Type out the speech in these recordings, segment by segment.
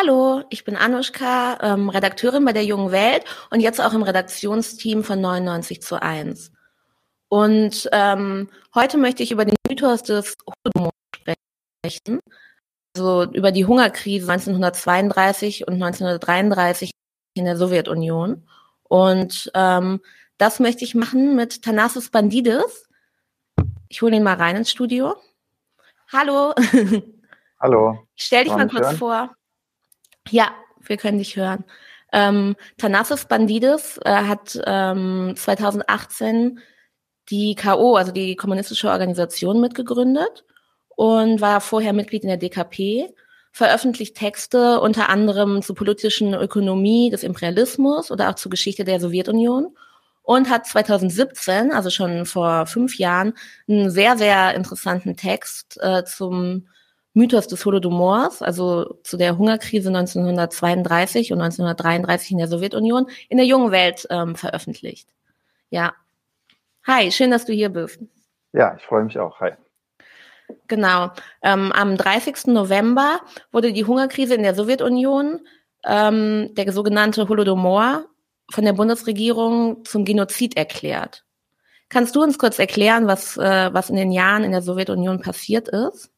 Hallo, ich bin Anushka, ähm, Redakteurin bei der Jungen Welt und jetzt auch im Redaktionsteam von 99 zu 1. Und ähm, heute möchte ich über den Mythos des Holodomor sprechen, also über die Hungerkrise 1932 und 1933 in der Sowjetunion. Und ähm, das möchte ich machen mit Thanasis Bandidis. Ich hole ihn mal rein ins Studio. Hallo. Hallo. Ich stell dich mal kurz hören? vor. Ja, wir können dich hören. Ähm, Thanasis Bandidis äh, hat ähm, 2018 die KO, also die kommunistische Organisation, mitgegründet und war vorher Mitglied in der DKP, veröffentlicht Texte unter anderem zur politischen Ökonomie des Imperialismus oder auch zur Geschichte der Sowjetunion und hat 2017, also schon vor fünf Jahren, einen sehr, sehr interessanten Text äh, zum Mythos des Holodomors, also zu der Hungerkrise 1932 und 1933 in der Sowjetunion, in der jungen Welt ähm, veröffentlicht. Ja. Hi, schön, dass du hier bist. Ja, ich freue mich auch. Hi. Genau. Ähm, am 30. November wurde die Hungerkrise in der Sowjetunion, ähm, der sogenannte Holodomor, von der Bundesregierung zum Genozid erklärt. Kannst du uns kurz erklären, was, äh, was in den Jahren in der Sowjetunion passiert ist?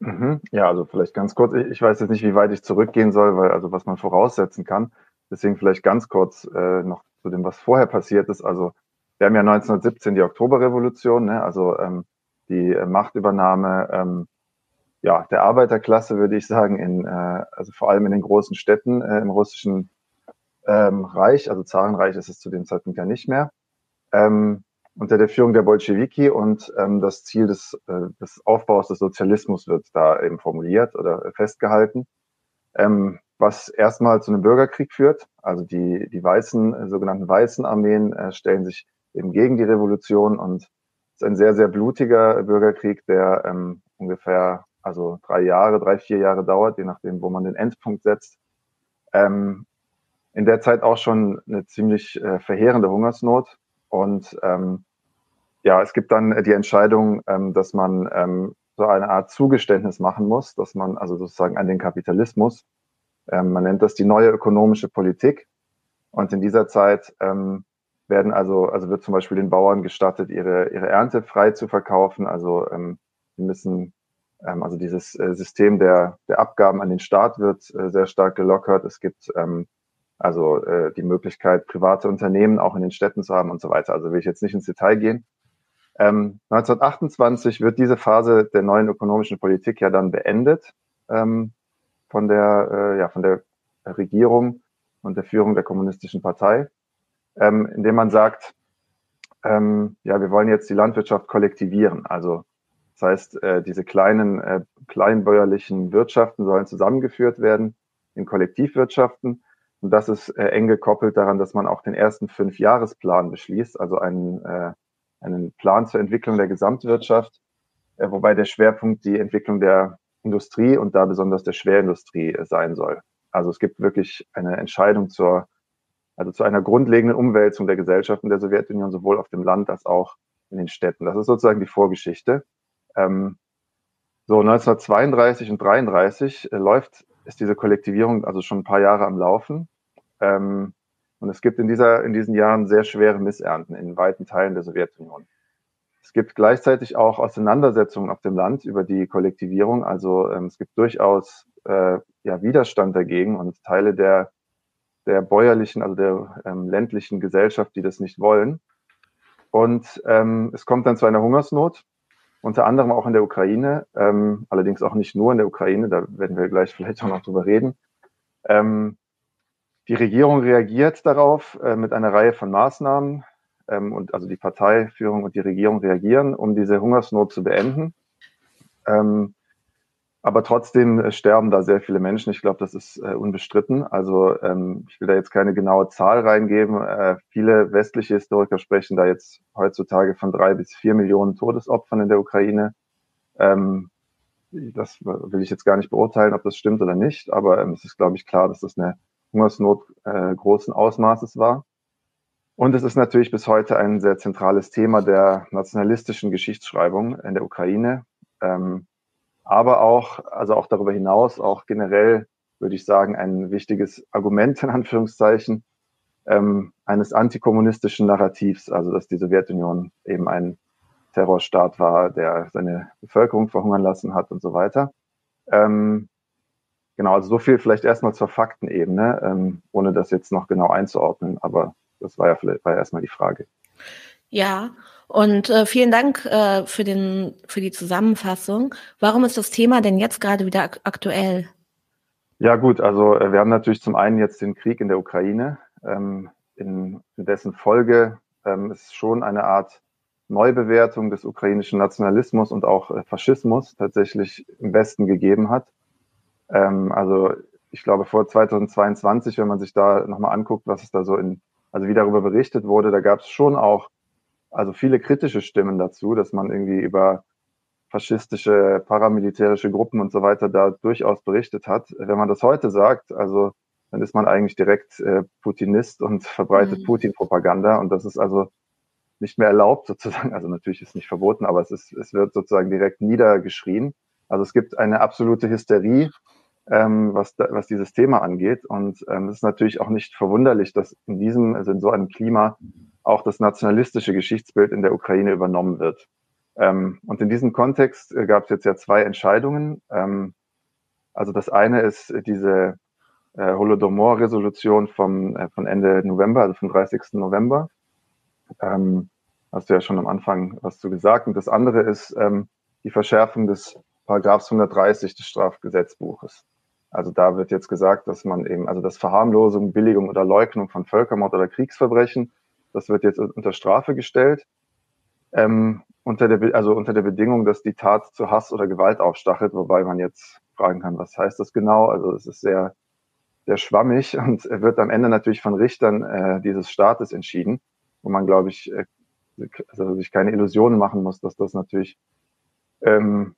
Mhm. Ja, also vielleicht ganz kurz. Ich weiß jetzt nicht, wie weit ich zurückgehen soll, weil also was man voraussetzen kann. Deswegen vielleicht ganz kurz äh, noch zu dem, was vorher passiert ist. Also wir haben ja 1917 die Oktoberrevolution, ne? also ähm, die äh, Machtübernahme ähm, ja, der Arbeiterklasse, würde ich sagen, in, äh, also vor allem in den großen Städten äh, im russischen ähm, Reich, also Zarenreich ist es zu dem Zeitpunkt ja nicht mehr. Ähm, unter der Führung der Bolschewiki und ähm, das Ziel des, äh, des Aufbaus des Sozialismus wird da eben formuliert oder festgehalten, ähm, was erstmal zu einem Bürgerkrieg führt. Also die, die weißen, äh, sogenannten weißen Armeen äh, stellen sich eben gegen die Revolution und es ist ein sehr, sehr blutiger Bürgerkrieg, der ähm, ungefähr also drei Jahre, drei, vier Jahre dauert, je nachdem, wo man den Endpunkt setzt. Ähm, in der Zeit auch schon eine ziemlich äh, verheerende Hungersnot. Und ähm, ja, es gibt dann die Entscheidung, ähm, dass man ähm, so eine Art Zugeständnis machen muss, dass man also sozusagen an den Kapitalismus, ähm, man nennt das die neue ökonomische Politik. Und in dieser Zeit ähm, werden also, also wird zum Beispiel den Bauern gestattet, ihre, ihre Ernte frei zu verkaufen. Also ähm, sie müssen, ähm, also dieses äh, System der, der Abgaben an den Staat wird äh, sehr stark gelockert. Es gibt ähm, also äh, die Möglichkeit, private Unternehmen auch in den Städten zu haben und so weiter. Also will ich jetzt nicht ins Detail gehen. Ähm, 1928 wird diese Phase der neuen ökonomischen Politik ja dann beendet ähm, von der äh, ja von der Regierung und der Führung der kommunistischen Partei, ähm, indem man sagt, ähm, ja wir wollen jetzt die Landwirtschaft kollektivieren. Also das heißt, äh, diese kleinen äh, kleinbäuerlichen Wirtschaften sollen zusammengeführt werden in Kollektivwirtschaften. Und das ist äh, eng gekoppelt daran, dass man auch den ersten Fünfjahresplan beschließt, also einen äh, einen Plan zur Entwicklung der Gesamtwirtschaft, äh, wobei der Schwerpunkt die Entwicklung der Industrie und da besonders der Schwerindustrie äh, sein soll. Also es gibt wirklich eine Entscheidung zur, also zu einer grundlegenden Umwälzung der Gesellschaften der Sowjetunion, sowohl auf dem Land als auch in den Städten. Das ist sozusagen die Vorgeschichte. Ähm, so 1932 und 33 äh, läuft, ist diese Kollektivierung also schon ein paar Jahre am Laufen. Ähm, und es gibt in, dieser, in diesen Jahren sehr schwere Missernten in weiten Teilen der Sowjetunion. Es gibt gleichzeitig auch Auseinandersetzungen auf dem Land über die Kollektivierung. Also ähm, es gibt durchaus äh, ja, Widerstand dagegen und Teile der, der bäuerlichen, also der ähm, ländlichen Gesellschaft, die das nicht wollen. Und ähm, es kommt dann zu einer Hungersnot, unter anderem auch in der Ukraine, ähm, allerdings auch nicht nur in der Ukraine, da werden wir gleich vielleicht auch noch drüber reden. Ähm, die Regierung reagiert darauf äh, mit einer Reihe von Maßnahmen ähm, und also die Parteiführung und die Regierung reagieren, um diese Hungersnot zu beenden. Ähm, aber trotzdem äh, sterben da sehr viele Menschen. Ich glaube, das ist äh, unbestritten. Also ähm, ich will da jetzt keine genaue Zahl reingeben. Äh, viele westliche Historiker sprechen da jetzt heutzutage von drei bis vier Millionen Todesopfern in der Ukraine. Ähm, das will ich jetzt gar nicht beurteilen, ob das stimmt oder nicht. Aber ähm, es ist, glaube ich, klar, dass das eine Hungersnot äh, großen Ausmaßes war. Und es ist natürlich bis heute ein sehr zentrales Thema der nationalistischen Geschichtsschreibung in der Ukraine. Ähm, aber auch, also auch darüber hinaus, auch generell würde ich sagen, ein wichtiges Argument in Anführungszeichen ähm, eines antikommunistischen Narrativs, also dass die Sowjetunion eben ein Terrorstaat war, der seine Bevölkerung verhungern lassen hat und so weiter. Ähm, genau, also so viel vielleicht erstmal zur Faktenebene, ähm, ohne das jetzt noch genau einzuordnen, aber das war ja vielleicht war ja erstmal die Frage. Ja, und äh, vielen Dank äh, für, den, für die Zusammenfassung. Warum ist das Thema denn jetzt gerade wieder ak aktuell? Ja gut, also äh, wir haben natürlich zum einen jetzt den Krieg in der Ukraine, ähm, in, in, dessen Folge ähm, es schon eine Art Neubewertung des ukrainischen Nationalismus und auch äh, Faschismus tatsächlich im Westen gegeben hat. Ähm, also ich glaube vor 2022, wenn man sich da nochmal anguckt, was es da so in, also wie darüber berichtet wurde, da gab es schon auch also viele kritische Stimmen dazu, dass man irgendwie über faschistische, paramilitärische Gruppen und so weiter da durchaus berichtet hat. Wenn man das heute sagt, also dann ist man eigentlich direkt äh, Putinist und verbreitet mhm. Putin-Propaganda und das ist also nicht mehr erlaubt sozusagen. Also natürlich ist nicht verboten, aber es ist, es wird sozusagen direkt niedergeschrien. Also es gibt eine absolute Hysterie, ähm, was, da, was dieses Thema angeht. Und ähm, es ist natürlich auch nicht verwunderlich, dass in diesem, also in so einem Klima auch das nationalistische Geschichtsbild in der Ukraine übernommen wird. Ähm, und in diesem Kontext äh, gab es jetzt ja zwei Entscheidungen. Ähm, also das eine ist diese äh, Holodomor-Resolution vom, äh, von Ende November, also vom 30. November. Ähm, hast du ja schon am Anfang was zu gesagt. Und das andere ist ähm, die Verschärfung des Paragraphs 130 des Strafgesetzbuches. Also da wird jetzt gesagt, dass man eben, also das Verharmlosung, Billigung oder Leugnung von Völkermord oder Kriegsverbrechen das wird jetzt unter Strafe gestellt. Ähm, unter der, also unter der Bedingung, dass die Tat zu Hass oder Gewalt aufstachelt, wobei man jetzt fragen kann, was heißt das genau? Also es ist sehr, sehr schwammig und wird am Ende natürlich von Richtern äh, dieses Staates entschieden, wo man, glaube ich, äh, also sich keine Illusionen machen muss, dass das natürlich ähm,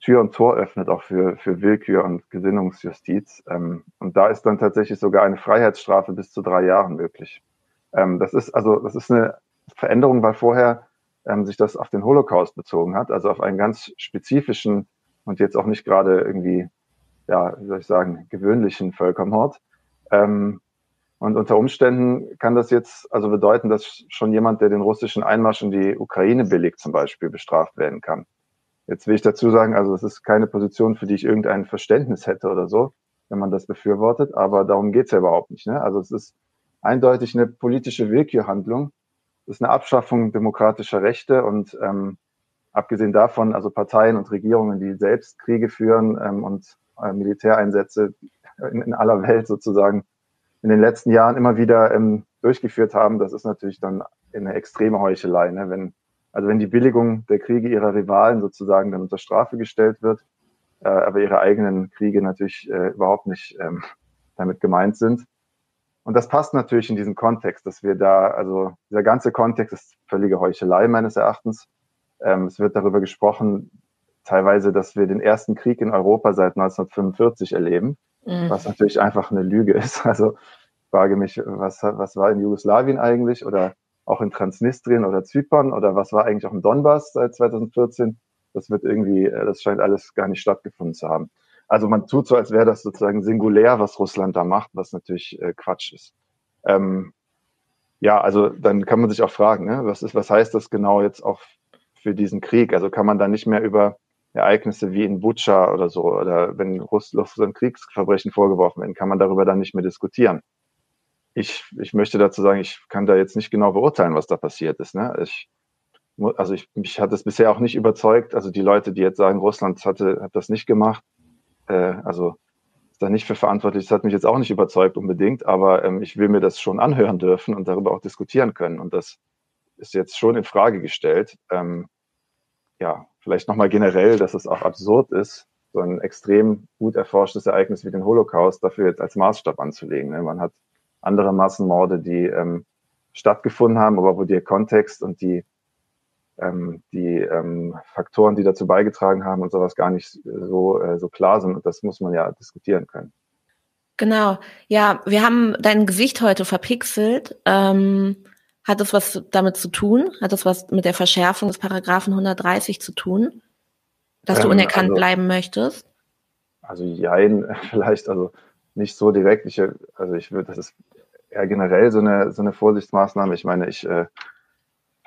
Tür und Tor öffnet auch für, für Willkür und Gesinnungsjustiz. Ähm, und da ist dann tatsächlich sogar eine Freiheitsstrafe bis zu drei Jahren möglich. Ähm, das ist also, das ist eine Veränderung, weil vorher ähm, sich das auf den Holocaust bezogen hat, also auf einen ganz spezifischen und jetzt auch nicht gerade irgendwie, ja, wie soll ich sagen, gewöhnlichen Völkermord. Ähm, und unter Umständen kann das jetzt also bedeuten, dass schon jemand, der den russischen Einmarsch in die Ukraine billigt, zum Beispiel bestraft werden kann. Jetzt will ich dazu sagen, also es ist keine Position, für die ich irgendein Verständnis hätte oder so, wenn man das befürwortet, aber darum geht's ja überhaupt nicht. Ne? Also es ist eindeutig eine politische Willkürhandlung. Das ist eine Abschaffung demokratischer Rechte und ähm, abgesehen davon, also Parteien und Regierungen, die selbst Kriege führen ähm, und äh, Militäreinsätze in, in, aller Welt sozusagen in den letzten Jahren immer wieder ähm, durchgeführt haben, das ist natürlich dann eine extreme Heuchelei. Ne? Wenn, also wenn die Billigung der Kriege ihrer Rivalen sozusagen dann unter Strafe gestellt wird, äh, aber ihre eigenen Kriege natürlich äh, überhaupt nicht ähm, damit gemeint sind, und das passt natürlich in diesen Kontext, dass wir da, also dieser ganze Kontext ist völlige Heuchelei meines Erachtens. Ähm, es wird darüber gesprochen, teilweise, dass wir den ersten Krieg in Europa seit 1945 erleben, mhm. was natürlich einfach eine Lüge ist. Also ich frage mich, was, was war in Jugoslawien eigentlich oder auch in Transnistrien oder Zypern oder was war eigentlich auch im Donbass seit 2014? Das wird irgendwie, äh, das scheint alles gar nicht stattgefunden zu haben. Also man tut so, als wäre das sozusagen singulär, was Russland da macht, was natürlich äh, Quatsch ist. Ähm, ja, also dann kann man sich auch fragen, ne, was ist, was heißt das genau jetzt auch für diesen Krieg? Also kann man da nicht mehr über Ereignisse wie in Butscha oder so, oder wenn Russland Kriegsverbrechen vorgeworfen werden, kann man darüber dann nicht mehr diskutieren. Ich, ich möchte dazu sagen, ich kann da jetzt nicht genau beurteilen, was da passiert ist. Ne? Ich, also ich, mich hat es bisher auch nicht überzeugt. Also die Leute, die jetzt sagen, Russland hatte, hat das nicht gemacht, äh, also ist da nicht für verantwortlich. Das hat mich jetzt auch nicht überzeugt unbedingt, aber ähm, ich will mir das schon anhören dürfen und darüber auch diskutieren können. Und das ist jetzt schon in Frage gestellt. Ähm, ja, vielleicht nochmal generell, dass es auch absurd ist, so ein extrem gut erforschtes Ereignis wie den Holocaust dafür jetzt als Maßstab anzulegen. Ne? Man hat andere Massenmorde, die ähm, stattgefunden haben, aber wo der Kontext und die ähm, die ähm, Faktoren, die dazu beigetragen haben und sowas gar nicht so, äh, so klar sind. Und das muss man ja diskutieren können. Genau. Ja, wir haben dein Gesicht heute verpixelt. Ähm, hat das was damit zu tun? Hat das was mit der Verschärfung des Paragraphen 130 zu tun? Dass du ähm, unerkannt also, bleiben möchtest? Also jein, vielleicht. Also nicht so direkt. Ich, also ich würde, das ist eher generell so eine, so eine Vorsichtsmaßnahme. Ich meine, ich äh,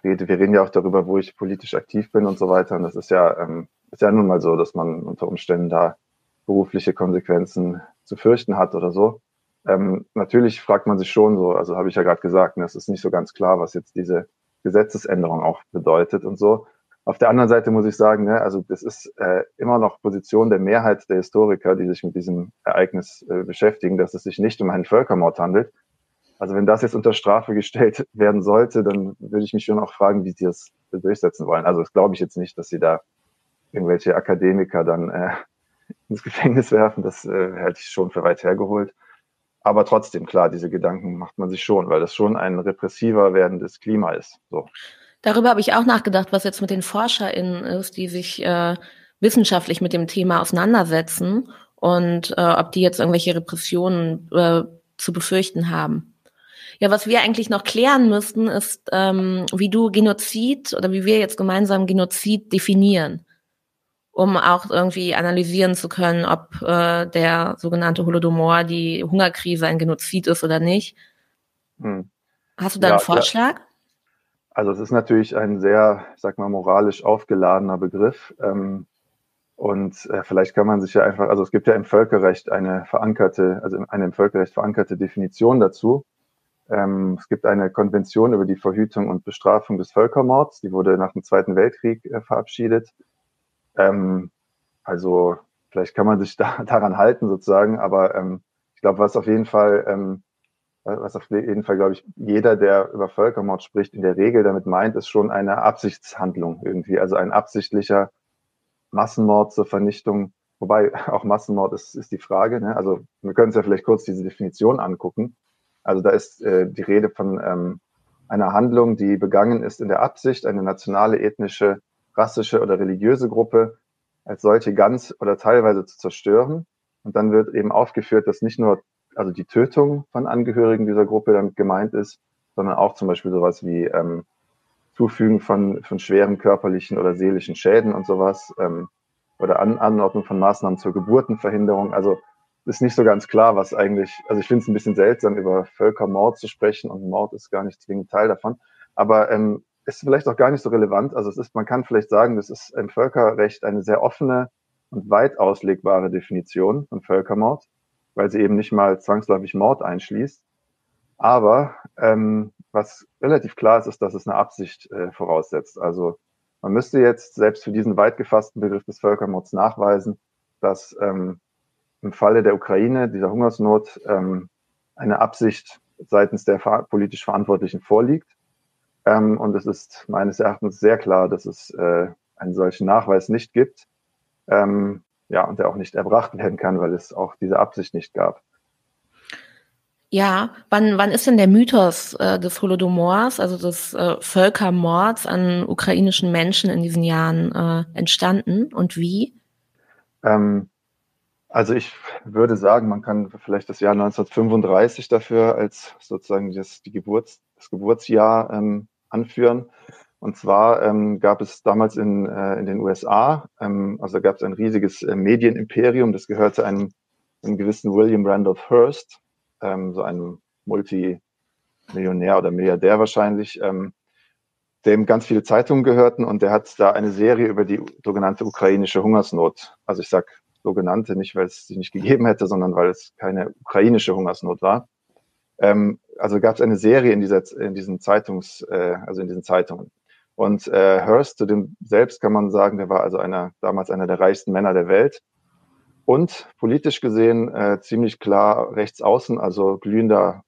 rede, wir reden ja auch darüber, wo ich politisch aktiv bin und so weiter. Und das ist ja, ähm, ist ja nun mal so, dass man unter Umständen da berufliche Konsequenzen zu fürchten hat oder so. Ähm, natürlich fragt man sich schon so, also habe ich ja gerade gesagt, ne, es ist nicht so ganz klar, was jetzt diese Gesetzesänderung auch bedeutet und so. Auf der anderen Seite muss ich sagen, ne, also das ist äh, immer noch Position der Mehrheit der Historiker, die sich mit diesem Ereignis äh, beschäftigen, dass es sich nicht um einen Völkermord handelt. Also wenn das jetzt unter Strafe gestellt werden sollte, dann würde ich mich schon auch fragen, wie sie das durchsetzen wollen. Also das glaube ich jetzt nicht, dass sie da irgendwelche Akademiker dann äh, ins Gefängnis werfen. Das äh, hätte ich schon für weit hergeholt. Aber trotzdem, klar, diese Gedanken macht man sich schon, weil das schon ein repressiver werdendes Klima ist. So. Darüber habe ich auch nachgedacht, was jetzt mit den ForscherInnen ist, die sich äh, wissenschaftlich mit dem Thema auseinandersetzen und äh, ob die jetzt irgendwelche Repressionen äh, zu befürchten haben. Ja, was wir eigentlich noch klären müssten, ist, ähm, wie du Genozid oder wie wir jetzt gemeinsam Genozid definieren um auch irgendwie analysieren zu können, ob äh, der sogenannte Holodomor, die Hungerkrise ein Genozid ist oder nicht. Hm. Hast du da ja, einen Vorschlag? Ja. Also es ist natürlich ein sehr, sag mal, moralisch aufgeladener Begriff. Ähm, und äh, vielleicht kann man sich ja einfach, also es gibt ja im Völkerrecht eine verankerte, also eine im Völkerrecht verankerte Definition dazu. Ähm, es gibt eine Konvention über die Verhütung und Bestrafung des Völkermords, die wurde nach dem Zweiten Weltkrieg äh, verabschiedet. Ähm, also vielleicht kann man sich da, daran halten sozusagen, aber ähm, ich glaube, was auf jeden Fall, ähm, was auf jeden Fall, glaube ich, jeder, der über Völkermord spricht, in der Regel damit meint, ist schon eine Absichtshandlung irgendwie, also ein absichtlicher Massenmord zur Vernichtung. Wobei auch Massenmord ist, ist die Frage. Ne? Also wir können uns ja vielleicht kurz diese Definition angucken. Also da ist äh, die Rede von ähm, einer Handlung, die begangen ist in der Absicht, eine nationale, ethnische rassische oder religiöse Gruppe als solche ganz oder teilweise zu zerstören. Und dann wird eben aufgeführt, dass nicht nur also die Tötung von Angehörigen dieser Gruppe damit gemeint ist, sondern auch zum Beispiel sowas wie ähm, Zufügen von, von schweren körperlichen oder seelischen Schäden und sowas ähm, oder An Anordnung von Maßnahmen zur Geburtenverhinderung. Also ist nicht so ganz klar, was eigentlich, also ich finde es ein bisschen seltsam, über Völkermord zu sprechen und Mord ist gar nicht zwingend Teil davon. Aber ähm, ist vielleicht auch gar nicht so relevant. Also es ist, man kann vielleicht sagen, das ist im Völkerrecht eine sehr offene und weit auslegbare Definition von Völkermord, weil sie eben nicht mal zwangsläufig Mord einschließt. Aber ähm, was relativ klar ist, ist, dass es eine Absicht äh, voraussetzt. Also man müsste jetzt selbst für diesen weit gefassten Begriff des Völkermords nachweisen, dass ähm, im Falle der Ukraine, dieser Hungersnot, ähm, eine Absicht seitens der politisch Verantwortlichen vorliegt ähm, und es ist meines Erachtens sehr klar, dass es äh, einen solchen Nachweis nicht gibt. Ähm, ja, und der auch nicht erbracht werden kann, weil es auch diese Absicht nicht gab. Ja, wann, wann ist denn der Mythos äh, des Holodomors, also des äh, Völkermords an ukrainischen Menschen in diesen Jahren äh, entstanden und wie? Ähm, also ich würde sagen, man kann vielleicht das Jahr 1935 dafür als sozusagen das, die Geburts, das Geburtsjahr ähm, anführen. Und zwar ähm, gab es damals in, äh, in den USA, ähm, also gab es ein riesiges äh, Medienimperium, das gehörte einem, einem gewissen William Randolph Hearst, ähm, so einem Multimillionär oder Milliardär wahrscheinlich, ähm, dem ganz viele Zeitungen gehörten und der hat da eine Serie über die sogenannte ukrainische Hungersnot. Also ich sag sogenannte, nicht weil es sie nicht gegeben hätte, sondern weil es keine ukrainische Hungersnot war. Ähm, also gab es eine Serie in dieser in diesen Zeitungs, äh, also in diesen Zeitungen. Und äh, Hearst, zu dem selbst kann man sagen, der war also einer, damals einer der reichsten Männer der Welt und politisch gesehen äh, ziemlich klar rechts außen, also glühender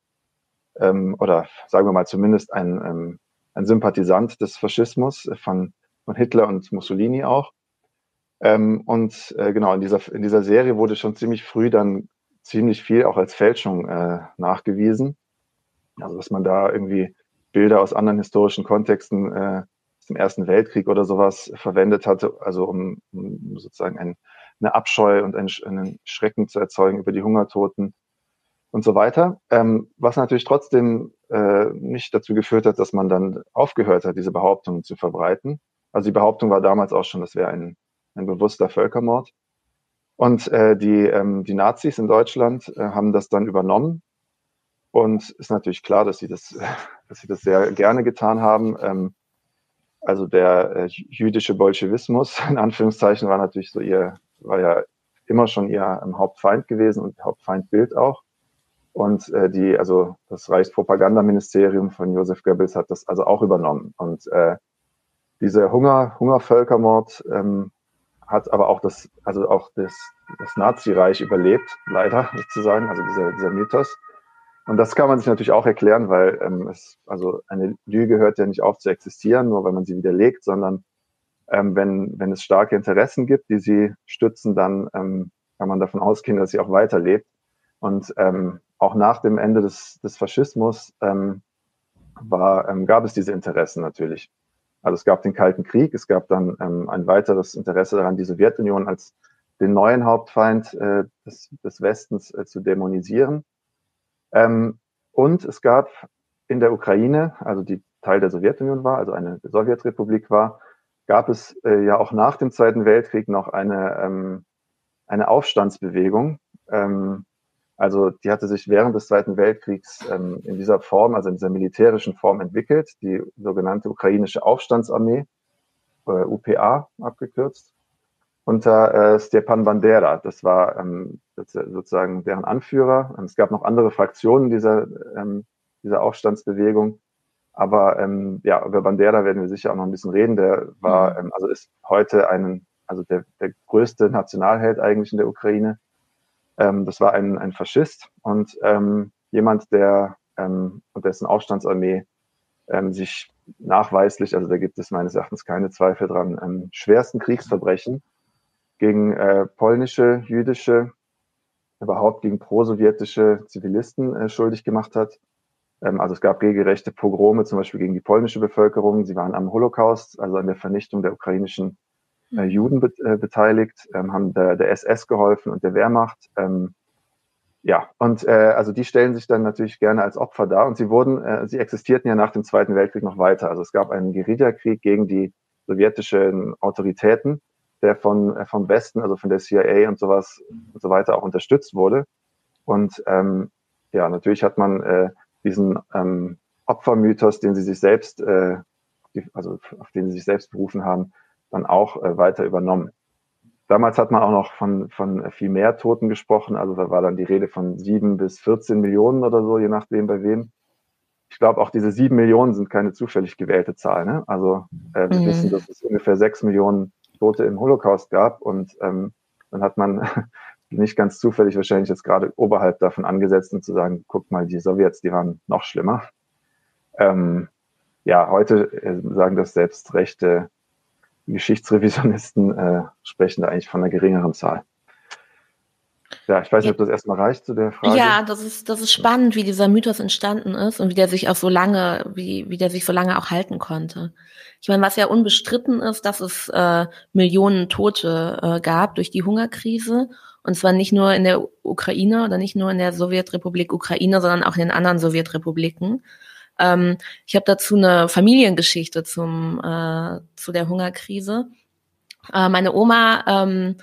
ähm, oder sagen wir mal zumindest ein, ähm, ein Sympathisant des Faschismus von, von Hitler und Mussolini auch. Ähm, und äh, genau, in dieser, in dieser Serie wurde schon ziemlich früh dann ziemlich viel auch als Fälschung äh, nachgewiesen. Also dass man da irgendwie Bilder aus anderen historischen Kontexten äh, aus dem Ersten Weltkrieg oder sowas verwendet hatte, also um, um sozusagen ein, eine Abscheu und einen, einen Schrecken zu erzeugen über die Hungertoten und so weiter. Ähm, was natürlich trotzdem äh, nicht dazu geführt hat, dass man dann aufgehört hat, diese Behauptungen zu verbreiten. Also die Behauptung war damals auch schon, das wäre ein, ein bewusster Völkermord. Und äh, die, ähm, die Nazis in Deutschland äh, haben das dann übernommen. Und ist natürlich klar, dass sie das, dass sie das sehr gerne getan haben. Ähm, also der äh, jüdische Bolschewismus, in Anführungszeichen, war natürlich so ihr, war ja immer schon ihr ähm, Hauptfeind gewesen und Hauptfeindbild auch. Und äh, die, also das Reichspropagandaministerium von Josef Goebbels hat das also auch übernommen. Und äh, dieser Hunger, Hungervölkermord ähm, hat aber auch das, also auch das, das Nazireich überlebt, leider sozusagen, also dieser, dieser Mythos. Und das kann man sich natürlich auch erklären, weil ähm, es, also eine Lüge hört ja nicht auf zu existieren, nur weil man sie widerlegt, sondern ähm, wenn, wenn es starke Interessen gibt, die sie stützen, dann ähm, kann man davon ausgehen, dass sie auch weiterlebt. Und ähm, auch nach dem Ende des, des Faschismus ähm, war, ähm, gab es diese Interessen natürlich. Also es gab den Kalten Krieg, es gab dann ähm, ein weiteres Interesse daran, die Sowjetunion als den neuen Hauptfeind äh, des, des Westens äh, zu dämonisieren. Ähm, und es gab in der Ukraine, also die Teil der Sowjetunion war, also eine Sowjetrepublik war, gab es äh, ja auch nach dem Zweiten Weltkrieg noch eine, ähm, eine Aufstandsbewegung. Ähm, also die hatte sich während des Zweiten Weltkriegs ähm, in dieser Form, also in dieser militärischen Form entwickelt, die sogenannte ukrainische Aufstandsarmee, äh, UPA abgekürzt unter äh, Stepan Bandera. Das war ähm, sozusagen deren Anführer. Und es gab noch andere Fraktionen dieser, ähm, dieser Aufstandsbewegung. Aber ähm, ja, über Bandera werden wir sicher auch noch ein bisschen reden. Der war, mhm. ähm, also ist heute ein, also der, der größte Nationalheld eigentlich in der Ukraine. Ähm, das war ein, ein Faschist und ähm, jemand, der ähm, und dessen Aufstandsarmee ähm, sich nachweislich, also da gibt es meines Erachtens keine Zweifel dran, schwersten Kriegsverbrechen gegen äh, polnische, jüdische, überhaupt gegen pro-sowjetische Zivilisten äh, schuldig gemacht hat. Ähm, also es gab regelrechte Pogrome, zum Beispiel gegen die polnische Bevölkerung. Sie waren am Holocaust, also an der Vernichtung der ukrainischen äh. Juden be äh, beteiligt, ähm, haben der, der, SS geholfen und der Wehrmacht. Ähm, ja, und äh, also die stellen sich dann natürlich gerne als Opfer dar und sie wurden, äh, sie existierten ja nach dem Zweiten Weltkrieg noch weiter. Also es gab einen Guerillakrieg gegen die sowjetischen Autoritäten der von, äh, vom Westen, also von der CIA und sowas und so weiter auch unterstützt wurde. Und ähm, ja, natürlich hat man äh, diesen ähm, Opfermythos, den sie sich selbst, äh, also auf den sie sich selbst berufen haben, dann auch äh, weiter übernommen. Damals hat man auch noch von, von viel mehr Toten gesprochen. Also da war dann die Rede von sieben bis 14 Millionen oder so, je nachdem bei wem. Ich glaube, auch diese sieben Millionen sind keine zufällig gewählte Zahl. Ne? Also äh, wir mhm. wissen, dass es ungefähr sechs Millionen Tote im Holocaust gab. Und ähm, dann hat man nicht ganz zufällig wahrscheinlich jetzt gerade oberhalb davon angesetzt und zu sagen, guck mal, die Sowjets, die waren noch schlimmer. Ähm, ja, heute äh, sagen das selbst rechte Geschichtsrevisionisten, äh, sprechen da eigentlich von einer geringeren Zahl. Ja, ich weiß nicht, ob das erstmal reicht zu der Frage. Ja, das ist, das ist spannend, wie dieser Mythos entstanden ist und wie der sich auch so lange, wie, wie der sich so lange auch halten konnte. Ich meine, was ja unbestritten ist, dass es äh, Millionen Tote äh, gab durch die Hungerkrise. Und zwar nicht nur in der Ukraine oder nicht nur in der Sowjetrepublik Ukraine, sondern auch in den anderen Sowjetrepubliken. Ähm, ich habe dazu eine Familiengeschichte zum, äh, zu der Hungerkrise. Äh, meine Oma ähm,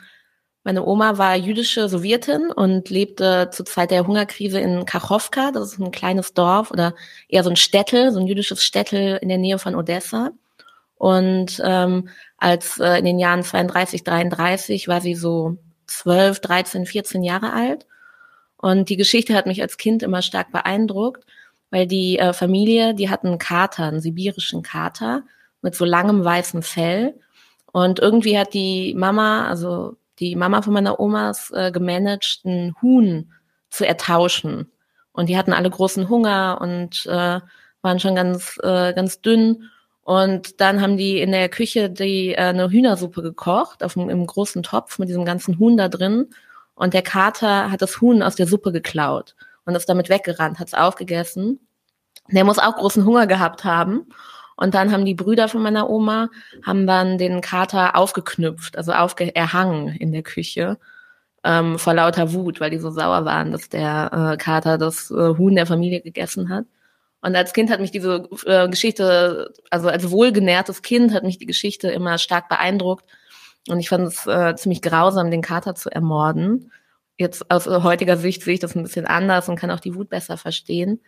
meine Oma war jüdische Sowjetin und lebte zur Zeit der Hungerkrise in Kachowka. Das ist ein kleines Dorf oder eher so ein Städtel, so ein jüdisches Städtel in der Nähe von Odessa. Und ähm, als äh, in den Jahren 32, 33 war sie so 12, 13, 14 Jahre alt. Und die Geschichte hat mich als Kind immer stark beeindruckt, weil die äh, Familie, die hatten einen Kater, einen sibirischen Kater mit so langem weißem Fell. Und irgendwie hat die Mama, also die Mama von meiner Omas äh, gemanagt, ein Huhn zu ertauschen. Und die hatten alle großen Hunger und äh, waren schon ganz, äh, ganz dünn. Und dann haben die in der Küche die äh, eine Hühnersuppe gekocht, auf einem, im großen Topf mit diesem ganzen Huhn da drin. Und der Kater hat das Huhn aus der Suppe geklaut und ist damit weggerannt, hat es aufgegessen. Der muss auch großen Hunger gehabt haben. Und dann haben die Brüder von meiner Oma, haben dann den Kater aufgeknüpft, also aufge erhangen in der Küche. Ähm, vor lauter Wut, weil die so sauer waren, dass der äh, Kater das äh, Huhn der Familie gegessen hat. Und als Kind hat mich diese äh, Geschichte, also als wohlgenährtes Kind hat mich die Geschichte immer stark beeindruckt, Und ich fand es äh, ziemlich grausam, den Kater zu ermorden. Jetzt aus heutiger Sicht sehe ich das ein bisschen anders und kann auch die Wut besser verstehen.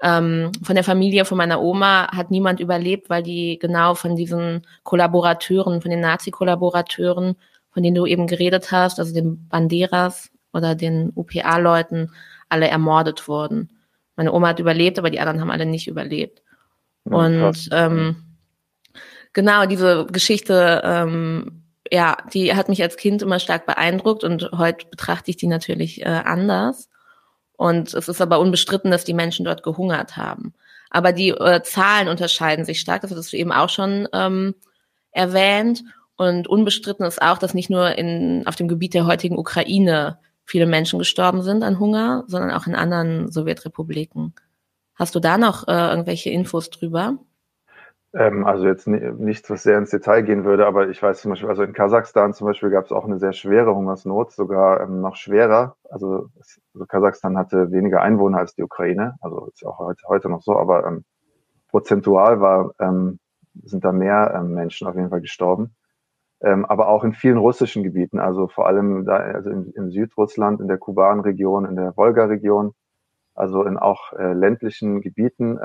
Ähm, von der Familie von meiner Oma hat niemand überlebt, weil die genau von diesen Kollaborateuren, von den Nazi-Kollaborateuren, von denen du eben geredet hast, also den Banderas oder den UPA-Leuten, alle ermordet wurden. Meine Oma hat überlebt, aber die anderen haben alle nicht überlebt. Ja, und ähm, genau diese Geschichte, ähm, ja, die hat mich als Kind immer stark beeindruckt und heute betrachte ich die natürlich äh, anders. Und es ist aber unbestritten, dass die Menschen dort gehungert haben. Aber die äh, Zahlen unterscheiden sich stark, das hast du eben auch schon ähm, erwähnt. Und unbestritten ist auch, dass nicht nur in, auf dem Gebiet der heutigen Ukraine viele Menschen gestorben sind an Hunger, sondern auch in anderen Sowjetrepubliken. Hast du da noch äh, irgendwelche Infos drüber? Ähm, also jetzt nichts, was sehr ins Detail gehen würde, aber ich weiß zum Beispiel, also in Kasachstan zum Beispiel gab es auch eine sehr schwere Hungersnot, sogar ähm, noch schwerer. Also, also, Kasachstan hatte weniger Einwohner als die Ukraine, also ist auch heute, heute noch so, aber ähm, prozentual war, ähm, sind da mehr ähm, Menschen auf jeden Fall gestorben. Ähm, aber auch in vielen russischen Gebieten, also vor allem da, also in, in Südrussland, in der Kuban-Region, in der Wolga-Region, also in auch äh, ländlichen Gebieten.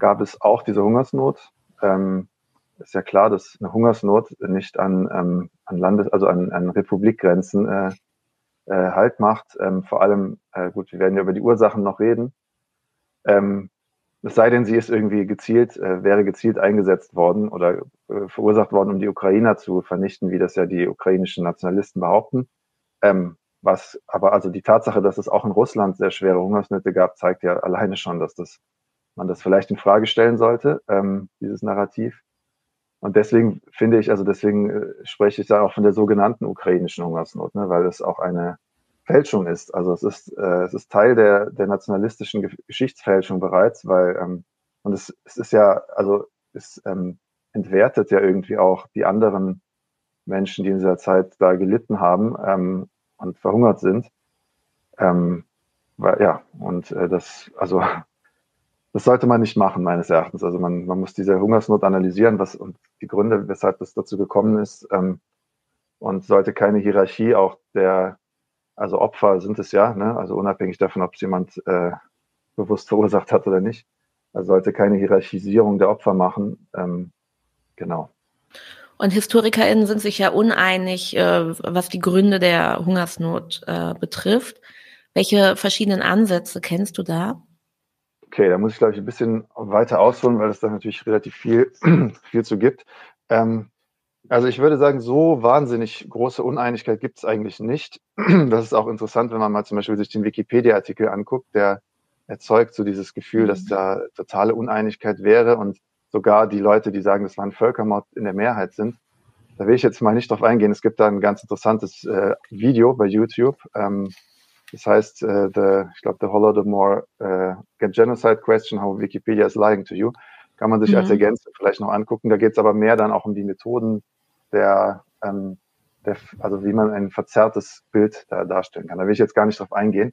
Gab es auch diese Hungersnot. Ähm, ist ja klar, dass eine Hungersnot nicht an, ähm, an Landes-, also an, an Republikgrenzen äh, äh, Halt macht. Ähm, vor allem, äh, gut, wir werden ja über die Ursachen noch reden. Ähm, es sei denn, sie ist irgendwie gezielt, äh, wäre gezielt eingesetzt worden oder äh, verursacht worden, um die Ukrainer zu vernichten, wie das ja die ukrainischen Nationalisten behaupten. Ähm, was aber also die Tatsache, dass es auch in Russland sehr schwere Hungersnöte gab, zeigt ja alleine schon, dass das man das vielleicht in Frage stellen sollte, ähm, dieses Narrativ. Und deswegen finde ich, also deswegen äh, spreche ich da auch von der sogenannten ukrainischen Hungersnot, ne, weil es auch eine Fälschung ist. Also es ist, äh, es ist Teil der, der nationalistischen Geschichtsfälschung bereits, weil, ähm, und es, es ist ja, also es ähm, entwertet ja irgendwie auch die anderen Menschen, die in dieser Zeit da gelitten haben ähm, und verhungert sind. Ähm, weil, ja, und äh, das, also das sollte man nicht machen, meines Erachtens. Also man, man muss diese Hungersnot analysieren, was und die Gründe, weshalb das dazu gekommen ist, ähm, und sollte keine Hierarchie auch der, also Opfer sind es ja, ne? also unabhängig davon, ob es jemand äh, bewusst verursacht hat oder nicht, also sollte keine Hierarchisierung der Opfer machen. Ähm, genau. Und HistorikerInnen sind sich ja uneinig, äh, was die Gründe der Hungersnot äh, betrifft. Welche verschiedenen Ansätze kennst du da? Okay, da muss ich, glaube ich, ein bisschen weiter ausholen, weil es da natürlich relativ viel, viel zu gibt. Ähm, also ich würde sagen, so wahnsinnig große Uneinigkeit gibt es eigentlich nicht. Das ist auch interessant, wenn man mal zum Beispiel sich den Wikipedia-Artikel anguckt, der erzeugt so dieses Gefühl, dass mhm. da totale Uneinigkeit wäre und sogar die Leute, die sagen, das war ein Völkermord, in der Mehrheit sind. Da will ich jetzt mal nicht drauf eingehen. Es gibt da ein ganz interessantes äh, Video bei YouTube. Ähm, das heißt, äh, the, ich glaube, The Holodomor uh, Get Genocide Question, How Wikipedia is Lying to You, kann man sich mhm. als Ergänzung vielleicht noch angucken. Da geht es aber mehr dann auch um die Methoden der, ähm, der, also wie man ein verzerrtes Bild da darstellen kann. Da will ich jetzt gar nicht drauf eingehen.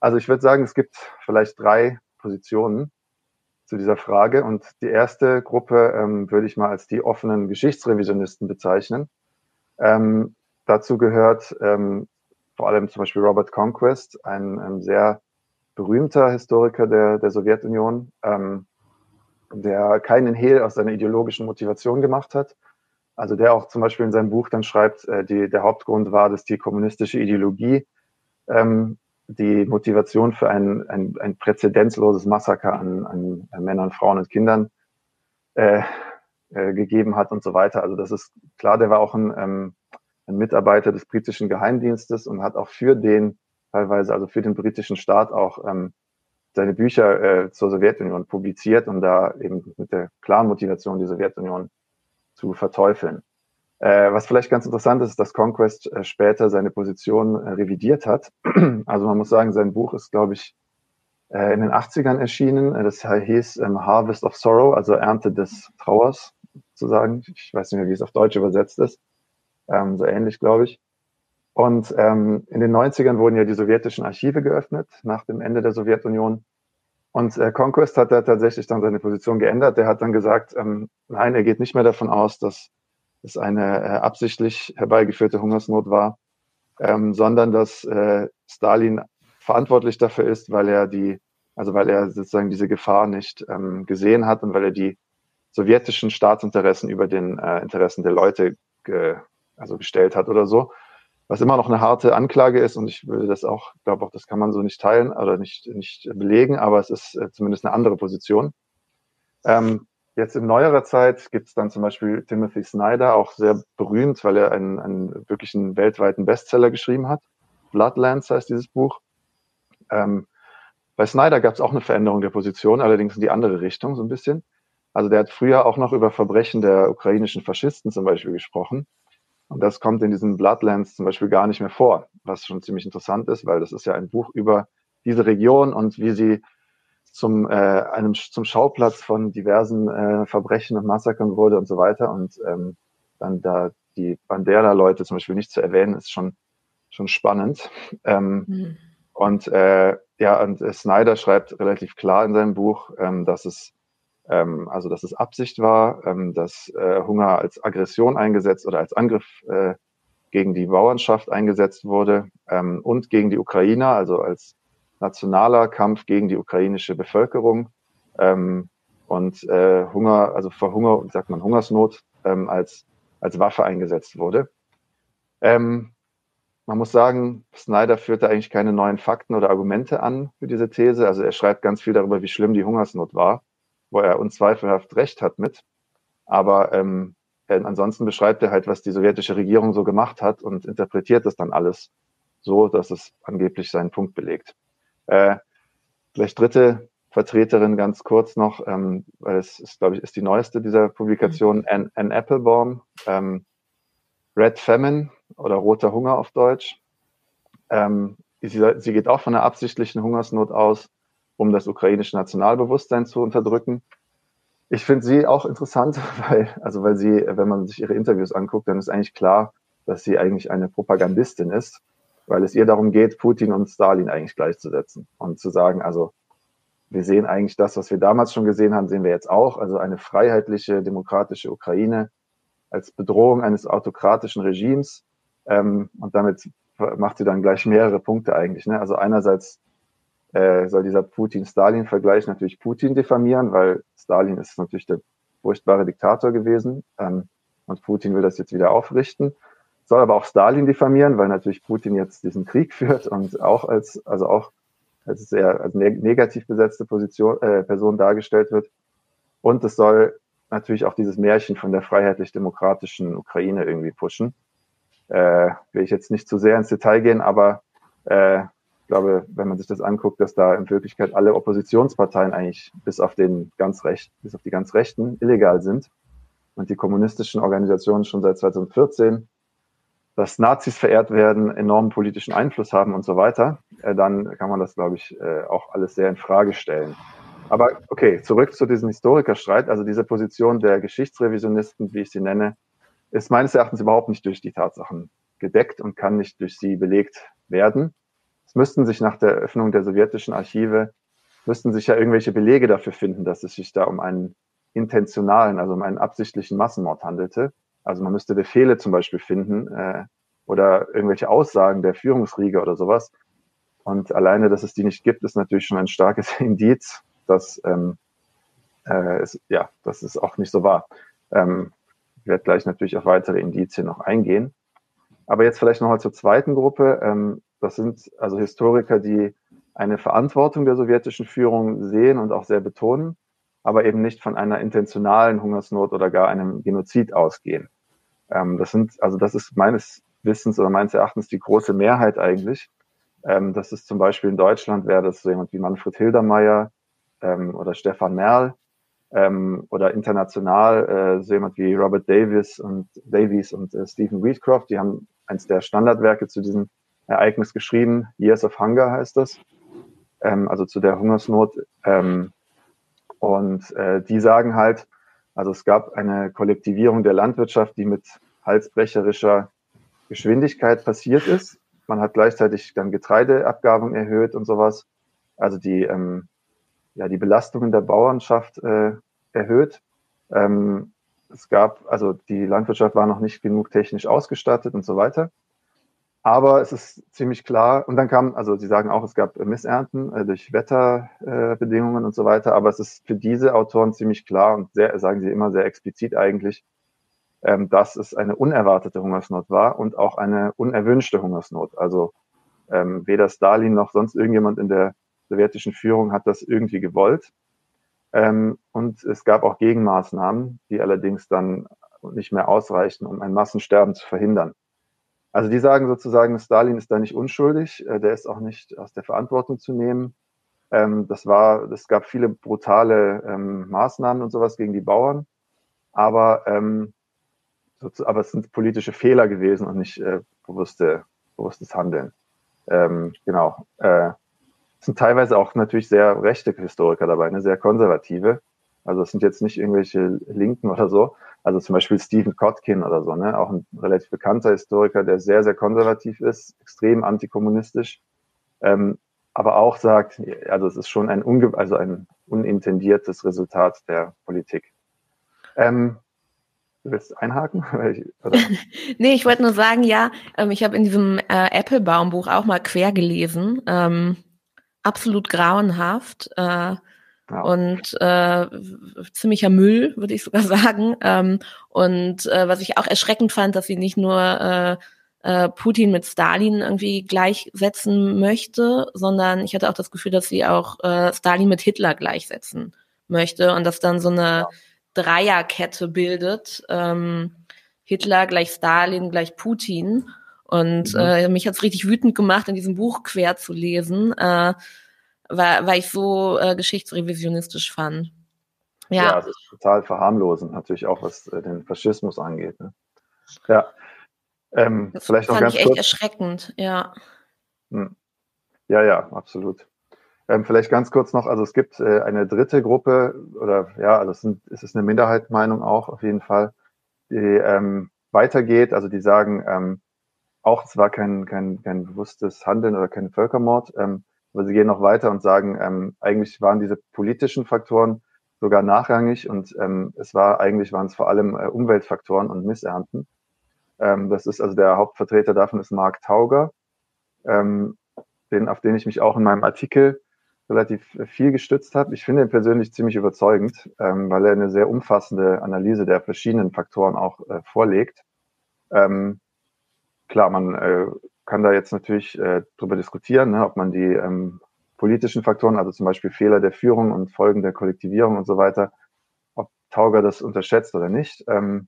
Also ich würde sagen, es gibt vielleicht drei Positionen zu dieser Frage. Und die erste Gruppe ähm, würde ich mal als die offenen Geschichtsrevisionisten bezeichnen. Ähm, dazu gehört ähm, vor allem zum Beispiel Robert Conquest, ein, ein sehr berühmter Historiker der, der Sowjetunion, ähm, der keinen Hehl aus seiner ideologischen Motivation gemacht hat. Also der auch zum Beispiel in seinem Buch dann schreibt, äh, die, der Hauptgrund war, dass die kommunistische Ideologie ähm, die Motivation für ein, ein, ein präzedenzloses Massaker an, an, Männern, Frauen und Kindern äh, äh, gegeben hat und so weiter. Also das ist klar, der war auch ein, ähm, ein Mitarbeiter des britischen Geheimdienstes und hat auch für den, teilweise also für den britischen Staat auch ähm, seine Bücher äh, zur Sowjetunion publiziert, um da eben mit der klaren Motivation die Sowjetunion zu verteufeln. Äh, was vielleicht ganz interessant ist, dass Conquest äh, später seine Position äh, revidiert hat. also man muss sagen, sein Buch ist, glaube ich, äh, in den 80ern erschienen. Das hieß ähm, Harvest of Sorrow, also Ernte des Trauers, sozusagen. Ich weiß nicht mehr, wie es auf Deutsch übersetzt ist ähm, so ähnlich, glaube ich. Und ähm, in den 90ern wurden ja die sowjetischen Archive geöffnet, nach dem Ende der Sowjetunion. Und äh, Conquest hat da tatsächlich dann seine Position geändert. Der hat dann gesagt, ähm, nein, er geht nicht mehr davon aus, dass es eine äh, absichtlich herbeigeführte Hungersnot war, ähm, sondern dass äh, Stalin verantwortlich dafür ist, weil er die, also weil er sozusagen diese Gefahr nicht ähm, gesehen hat und weil er die sowjetischen Staatsinteressen über den äh, Interessen der Leute ge, also gestellt hat oder so. Was immer noch eine harte Anklage ist und ich würde das auch, glaube auch, das kann man so nicht teilen oder nicht, nicht belegen, aber es ist äh, zumindest eine andere Position. Ähm, Jetzt in neuerer Zeit gibt es dann zum Beispiel Timothy Snyder, auch sehr berühmt, weil er einen, einen wirklichen weltweiten Bestseller geschrieben hat. Bloodlands heißt dieses Buch. Ähm, bei Snyder gab es auch eine Veränderung der Position, allerdings in die andere Richtung so ein bisschen. Also der hat früher auch noch über Verbrechen der ukrainischen Faschisten zum Beispiel gesprochen. Und das kommt in diesem Bloodlands zum Beispiel gar nicht mehr vor, was schon ziemlich interessant ist, weil das ist ja ein Buch über diese Region und wie sie zum, äh, einem, zum Schauplatz von diversen äh, Verbrechen und Massakern wurde und so weiter. Und ähm, dann da die Bandera-Leute zum Beispiel nicht zu erwähnen, ist schon, schon spannend. Ähm, mhm. Und äh, ja, und äh, Snyder schreibt relativ klar in seinem Buch, ähm, dass es ähm, also dass es Absicht war, ähm, dass äh, Hunger als Aggression eingesetzt oder als Angriff äh, gegen die Bauernschaft eingesetzt wurde ähm, und gegen die Ukrainer, also als nationaler Kampf gegen die ukrainische Bevölkerung ähm, und äh, Hunger, also vor Hunger, sagt man Hungersnot, ähm, als, als Waffe eingesetzt wurde. Ähm, man muss sagen, Snyder führte eigentlich keine neuen Fakten oder Argumente an für diese These. Also er schreibt ganz viel darüber, wie schlimm die Hungersnot war, wo er unzweifelhaft recht hat mit. Aber ähm, ansonsten beschreibt er halt, was die sowjetische Regierung so gemacht hat und interpretiert das dann alles so, dass es angeblich seinen Punkt belegt. Äh, vielleicht dritte Vertreterin ganz kurz noch, ähm, weil es ist, glaube ich, ist die neueste dieser Publikation, mhm. Anne, Anne Applebaum, ähm, Red Famine oder Roter Hunger auf Deutsch. Ähm, sie, sie geht auch von einer absichtlichen Hungersnot aus, um das ukrainische Nationalbewusstsein zu unterdrücken. Ich finde sie auch interessant, weil, also weil sie, wenn man sich ihre Interviews anguckt, dann ist eigentlich klar, dass sie eigentlich eine Propagandistin ist weil es ihr darum geht, Putin und Stalin eigentlich gleichzusetzen und zu sagen, also wir sehen eigentlich das, was wir damals schon gesehen haben, sehen wir jetzt auch, also eine freiheitliche, demokratische Ukraine als Bedrohung eines autokratischen Regimes. Ähm, und damit macht sie dann gleich mehrere Punkte eigentlich. Ne? Also einerseits äh, soll dieser Putin-Stalin-Vergleich natürlich Putin diffamieren, weil Stalin ist natürlich der furchtbare Diktator gewesen ähm, und Putin will das jetzt wieder aufrichten soll aber auch Stalin diffamieren, weil natürlich Putin jetzt diesen Krieg führt und auch als, also auch als sehr als negativ besetzte Position, äh, Person dargestellt wird. Und es soll natürlich auch dieses Märchen von der freiheitlich-demokratischen Ukraine irgendwie pushen. Äh, will ich jetzt nicht zu sehr ins Detail gehen, aber äh, glaube, wenn man sich das anguckt, dass da in Wirklichkeit alle Oppositionsparteien eigentlich bis auf den ganz recht, bis auf die ganz Rechten illegal sind und die kommunistischen Organisationen schon seit 2014 dass Nazis verehrt werden, enormen politischen Einfluss haben und so weiter, äh, dann kann man das, glaube ich, äh, auch alles sehr in Frage stellen. Aber okay, zurück zu diesem Historikerstreit. Also diese Position der Geschichtsrevisionisten, wie ich sie nenne, ist meines Erachtens überhaupt nicht durch die Tatsachen gedeckt und kann nicht durch sie belegt werden. Es müssten sich nach der Öffnung der sowjetischen Archive, müssten sich ja irgendwelche Belege dafür finden, dass es sich da um einen intentionalen, also um einen absichtlichen Massenmord handelte. Also man müsste Befehle zum Beispiel finden äh, oder irgendwelche Aussagen der Führungsriege oder sowas. Und alleine, dass es die nicht gibt, ist natürlich schon ein starkes Indiz, dass ähm, äh, es, ja, das ist auch nicht so wahr. Ähm, ich werde gleich natürlich auf weitere Indizien noch eingehen. Aber jetzt vielleicht nochmal zur zweiten Gruppe. Ähm, das sind also Historiker, die eine Verantwortung der sowjetischen Führung sehen und auch sehr betonen aber eben nicht von einer intentionalen Hungersnot oder gar einem Genozid ausgehen. Ähm, das sind, also das ist meines Wissens oder meines Erachtens die große Mehrheit eigentlich. Ähm, das ist zum Beispiel in Deutschland wäre das so jemand wie Manfred Hildermeier ähm, oder Stefan Merl ähm, oder international äh, so jemand wie Robert Davis und Davies und äh, Stephen Wheatcroft. Die haben eins der Standardwerke zu diesem Ereignis geschrieben. Years of Hunger heißt das. Ähm, also zu der Hungersnot. Ähm, und äh, die sagen halt, also es gab eine Kollektivierung der Landwirtschaft, die mit halsbrecherischer Geschwindigkeit passiert ist. Man hat gleichzeitig dann Getreideabgaben erhöht und sowas. Also die, ähm, ja, die Belastungen der Bauernschaft äh, erhöht. Ähm, es gab, also die Landwirtschaft war noch nicht genug technisch ausgestattet und so weiter. Aber es ist ziemlich klar, und dann kam, also Sie sagen auch, es gab Missernten äh, durch Wetterbedingungen äh, und so weiter, aber es ist für diese Autoren ziemlich klar und sehr, sagen sie immer sehr explizit eigentlich, ähm, dass es eine unerwartete Hungersnot war und auch eine unerwünschte Hungersnot. Also ähm, weder Stalin noch sonst irgendjemand in der sowjetischen Führung hat das irgendwie gewollt. Ähm, und es gab auch Gegenmaßnahmen, die allerdings dann nicht mehr ausreichen, um ein Massensterben zu verhindern. Also die sagen sozusagen, Stalin ist da nicht unschuldig, äh, der ist auch nicht aus der Verantwortung zu nehmen. Ähm, das war, es gab viele brutale ähm, Maßnahmen und sowas gegen die Bauern, aber, ähm, aber es sind politische Fehler gewesen und nicht äh, bewusste, bewusstes Handeln. Genau. Äh, es sind teilweise auch natürlich sehr rechte Historiker dabei, ne, sehr konservative. Also es sind jetzt nicht irgendwelche Linken oder so. Also zum Beispiel Stephen Kotkin oder so, ne? auch ein relativ bekannter Historiker, der sehr, sehr konservativ ist, extrem antikommunistisch, ähm, aber auch sagt, also es ist schon ein, unge also ein unintendiertes Resultat der Politik. Ähm, Du willst einhaken? nee, ich wollte nur sagen, ja, ähm, ich habe in diesem äh, Apple-Baumbuch auch mal quer gelesen. Ähm, absolut grauenhaft. Äh, ja. und äh, ziemlicher Müll, würde ich sogar sagen. Ähm, und äh, was ich auch erschreckend fand, dass sie nicht nur äh, äh, Putin mit Stalin irgendwie gleichsetzen möchte, sondern ich hatte auch das Gefühl, dass sie auch äh, Stalin mit Hitler gleichsetzen möchte und dass dann so eine. Dreierkette bildet. Ähm, Hitler gleich Stalin gleich Putin. Und mhm. äh, mich hat's richtig wütend gemacht, in diesem Buch quer zu lesen. Äh, weil, weil ich so äh, geschichtsrevisionistisch fand. Ja, ja das ist total verharmlosend, natürlich auch was äh, den Faschismus angeht. Ne? Ja. Ähm, das vielleicht fand noch ganz ich echt kurz. erschreckend, ja. Hm. Ja, ja, absolut. Ähm, vielleicht ganz kurz noch, also es gibt äh, eine dritte Gruppe, oder ja, also es, sind, es ist eine Minderheitsmeinung auch auf jeden Fall, die ähm, weitergeht, also die sagen, ähm, auch es war kein, kein, kein bewusstes Handeln oder kein Völkermord, ähm, aber sie gehen noch weiter und sagen, ähm, eigentlich waren diese politischen Faktoren sogar nachrangig und ähm, es war eigentlich waren es vor allem äh, Umweltfaktoren und Missernten. Ähm, das ist also der Hauptvertreter davon ist Mark Tauger, ähm, den, auf den ich mich auch in meinem Artikel relativ viel gestützt habe. Ich finde ihn persönlich ziemlich überzeugend, ähm, weil er eine sehr umfassende Analyse der verschiedenen Faktoren auch äh, vorlegt. Ähm, klar, man äh, kann da jetzt natürlich äh, darüber diskutieren, ne, ob man die ähm, politischen Faktoren, also zum Beispiel Fehler der Führung und Folgen der Kollektivierung und so weiter, ob Tauger das unterschätzt oder nicht. Ähm,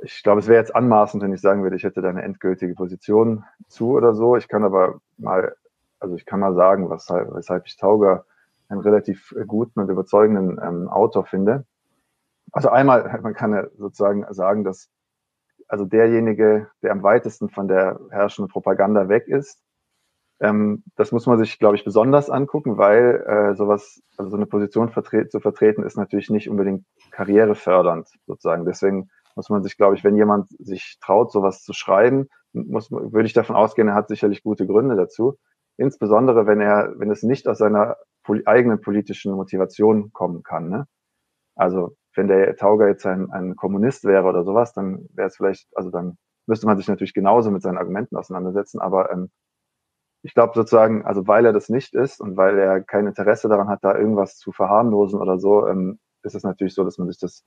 ich glaube, es wäre jetzt anmaßend, wenn ich sagen würde, ich hätte da eine endgültige Position zu oder so. Ich kann aber mal, also ich kann mal sagen, weshalb, weshalb ich Tauger einen relativ guten und überzeugenden ähm, Autor finde. Also einmal, man kann ja sozusagen sagen, dass also derjenige, der am weitesten von der herrschenden Propaganda weg ist. Ähm, das muss man sich, glaube ich, besonders angucken, weil äh, sowas, also so eine Position vertre zu vertreten, ist natürlich nicht unbedingt karrierefördernd sozusagen. Deswegen muss man sich, glaube ich, wenn jemand sich traut, sowas zu schreiben, muss, würde ich davon ausgehen, er hat sicherlich gute Gründe dazu. Insbesondere, wenn er, wenn es nicht aus seiner poli eigenen politischen Motivation kommen kann. Ne? Also wenn der Tauger jetzt ein, ein Kommunist wäre oder sowas, dann wäre es vielleicht, also dann müsste man sich natürlich genauso mit seinen Argumenten auseinandersetzen, aber ähm, ich glaube sozusagen, also weil er das nicht ist und weil er kein Interesse daran hat, da irgendwas zu verharmlosen oder so, ähm, ist es natürlich so, dass man sich das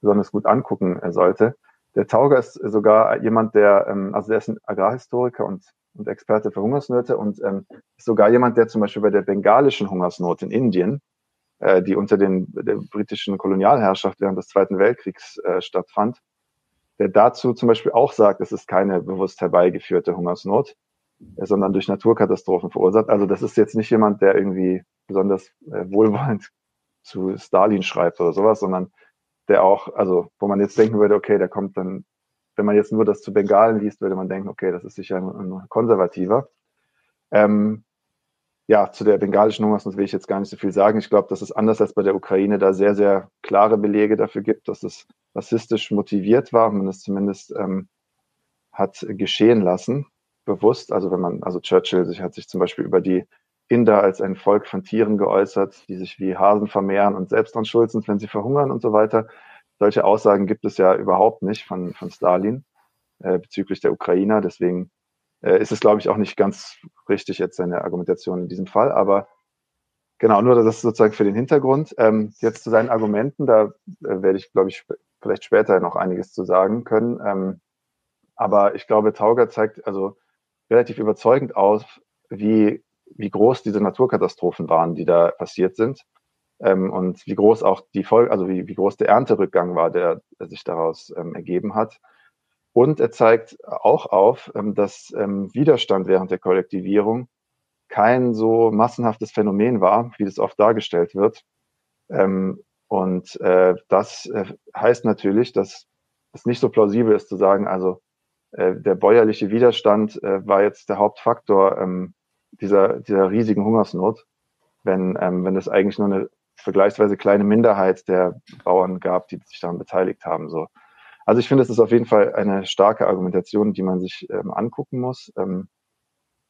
besonders gut angucken äh, sollte. Der Tauger ist sogar jemand, der, ähm, also der ist ein Agrarhistoriker und, und Experte für Hungersnöte und ähm, ist sogar jemand, der zum Beispiel bei der bengalischen Hungersnot in Indien äh, die unter den, der britischen Kolonialherrschaft während des Zweiten Weltkriegs äh, stattfand, der dazu zum Beispiel auch sagt, es ist keine bewusst herbeigeführte Hungersnot, äh, sondern durch Naturkatastrophen verursacht. Also das ist jetzt nicht jemand, der irgendwie besonders äh, wohlwollend zu Stalin schreibt oder sowas, sondern der auch, also wo man jetzt denken würde, okay, der kommt dann, wenn man jetzt nur das zu Bengalen liest, würde man denken, okay, das ist sicher ein, ein Konservativer. Ähm, ja, zu der bengalischen Hungersnot will ich jetzt gar nicht so viel sagen. Ich glaube, dass es anders als bei der Ukraine da sehr, sehr klare Belege dafür gibt, dass es rassistisch motiviert war, man es zumindest ähm, hat geschehen lassen, bewusst. Also wenn man, also Churchill sich hat sich zum Beispiel über die Inder als ein Volk von Tieren geäußert, die sich wie Hasen vermehren und selbst dran schuld sind, wenn sie verhungern und so weiter. solche Aussagen gibt es ja überhaupt nicht von, von Stalin äh, bezüglich der Ukrainer. Deswegen äh, ist es, glaube ich, auch nicht ganz richtig jetzt seine Argumentation in diesem Fall. Aber genau, nur das ist sozusagen für den Hintergrund. Ähm, jetzt zu seinen Argumenten, da äh, werde ich, glaube ich, sp vielleicht später noch einiges zu sagen können. Ähm, aber ich glaube, Tauger zeigt also relativ überzeugend aus, wie, wie groß diese Naturkatastrophen waren, die da passiert sind. Ähm, und wie groß auch die Folge, also wie, wie groß der Ernterückgang war, der, der sich daraus ähm, ergeben hat. Und er zeigt auch auf, ähm, dass ähm, Widerstand während der Kollektivierung kein so massenhaftes Phänomen war, wie das oft dargestellt wird. Ähm, und äh, das äh, heißt natürlich, dass es nicht so plausibel ist zu sagen, also äh, der bäuerliche Widerstand war jetzt der Hauptfaktor dieser, dieser riesigen Hungersnot, wenn, wenn es eigentlich nur eine vergleichsweise kleine Minderheit der Bauern gab, die sich daran beteiligt haben. So. Also ich finde, es ist auf jeden Fall eine starke Argumentation, die man sich ähm, angucken muss. Ähm,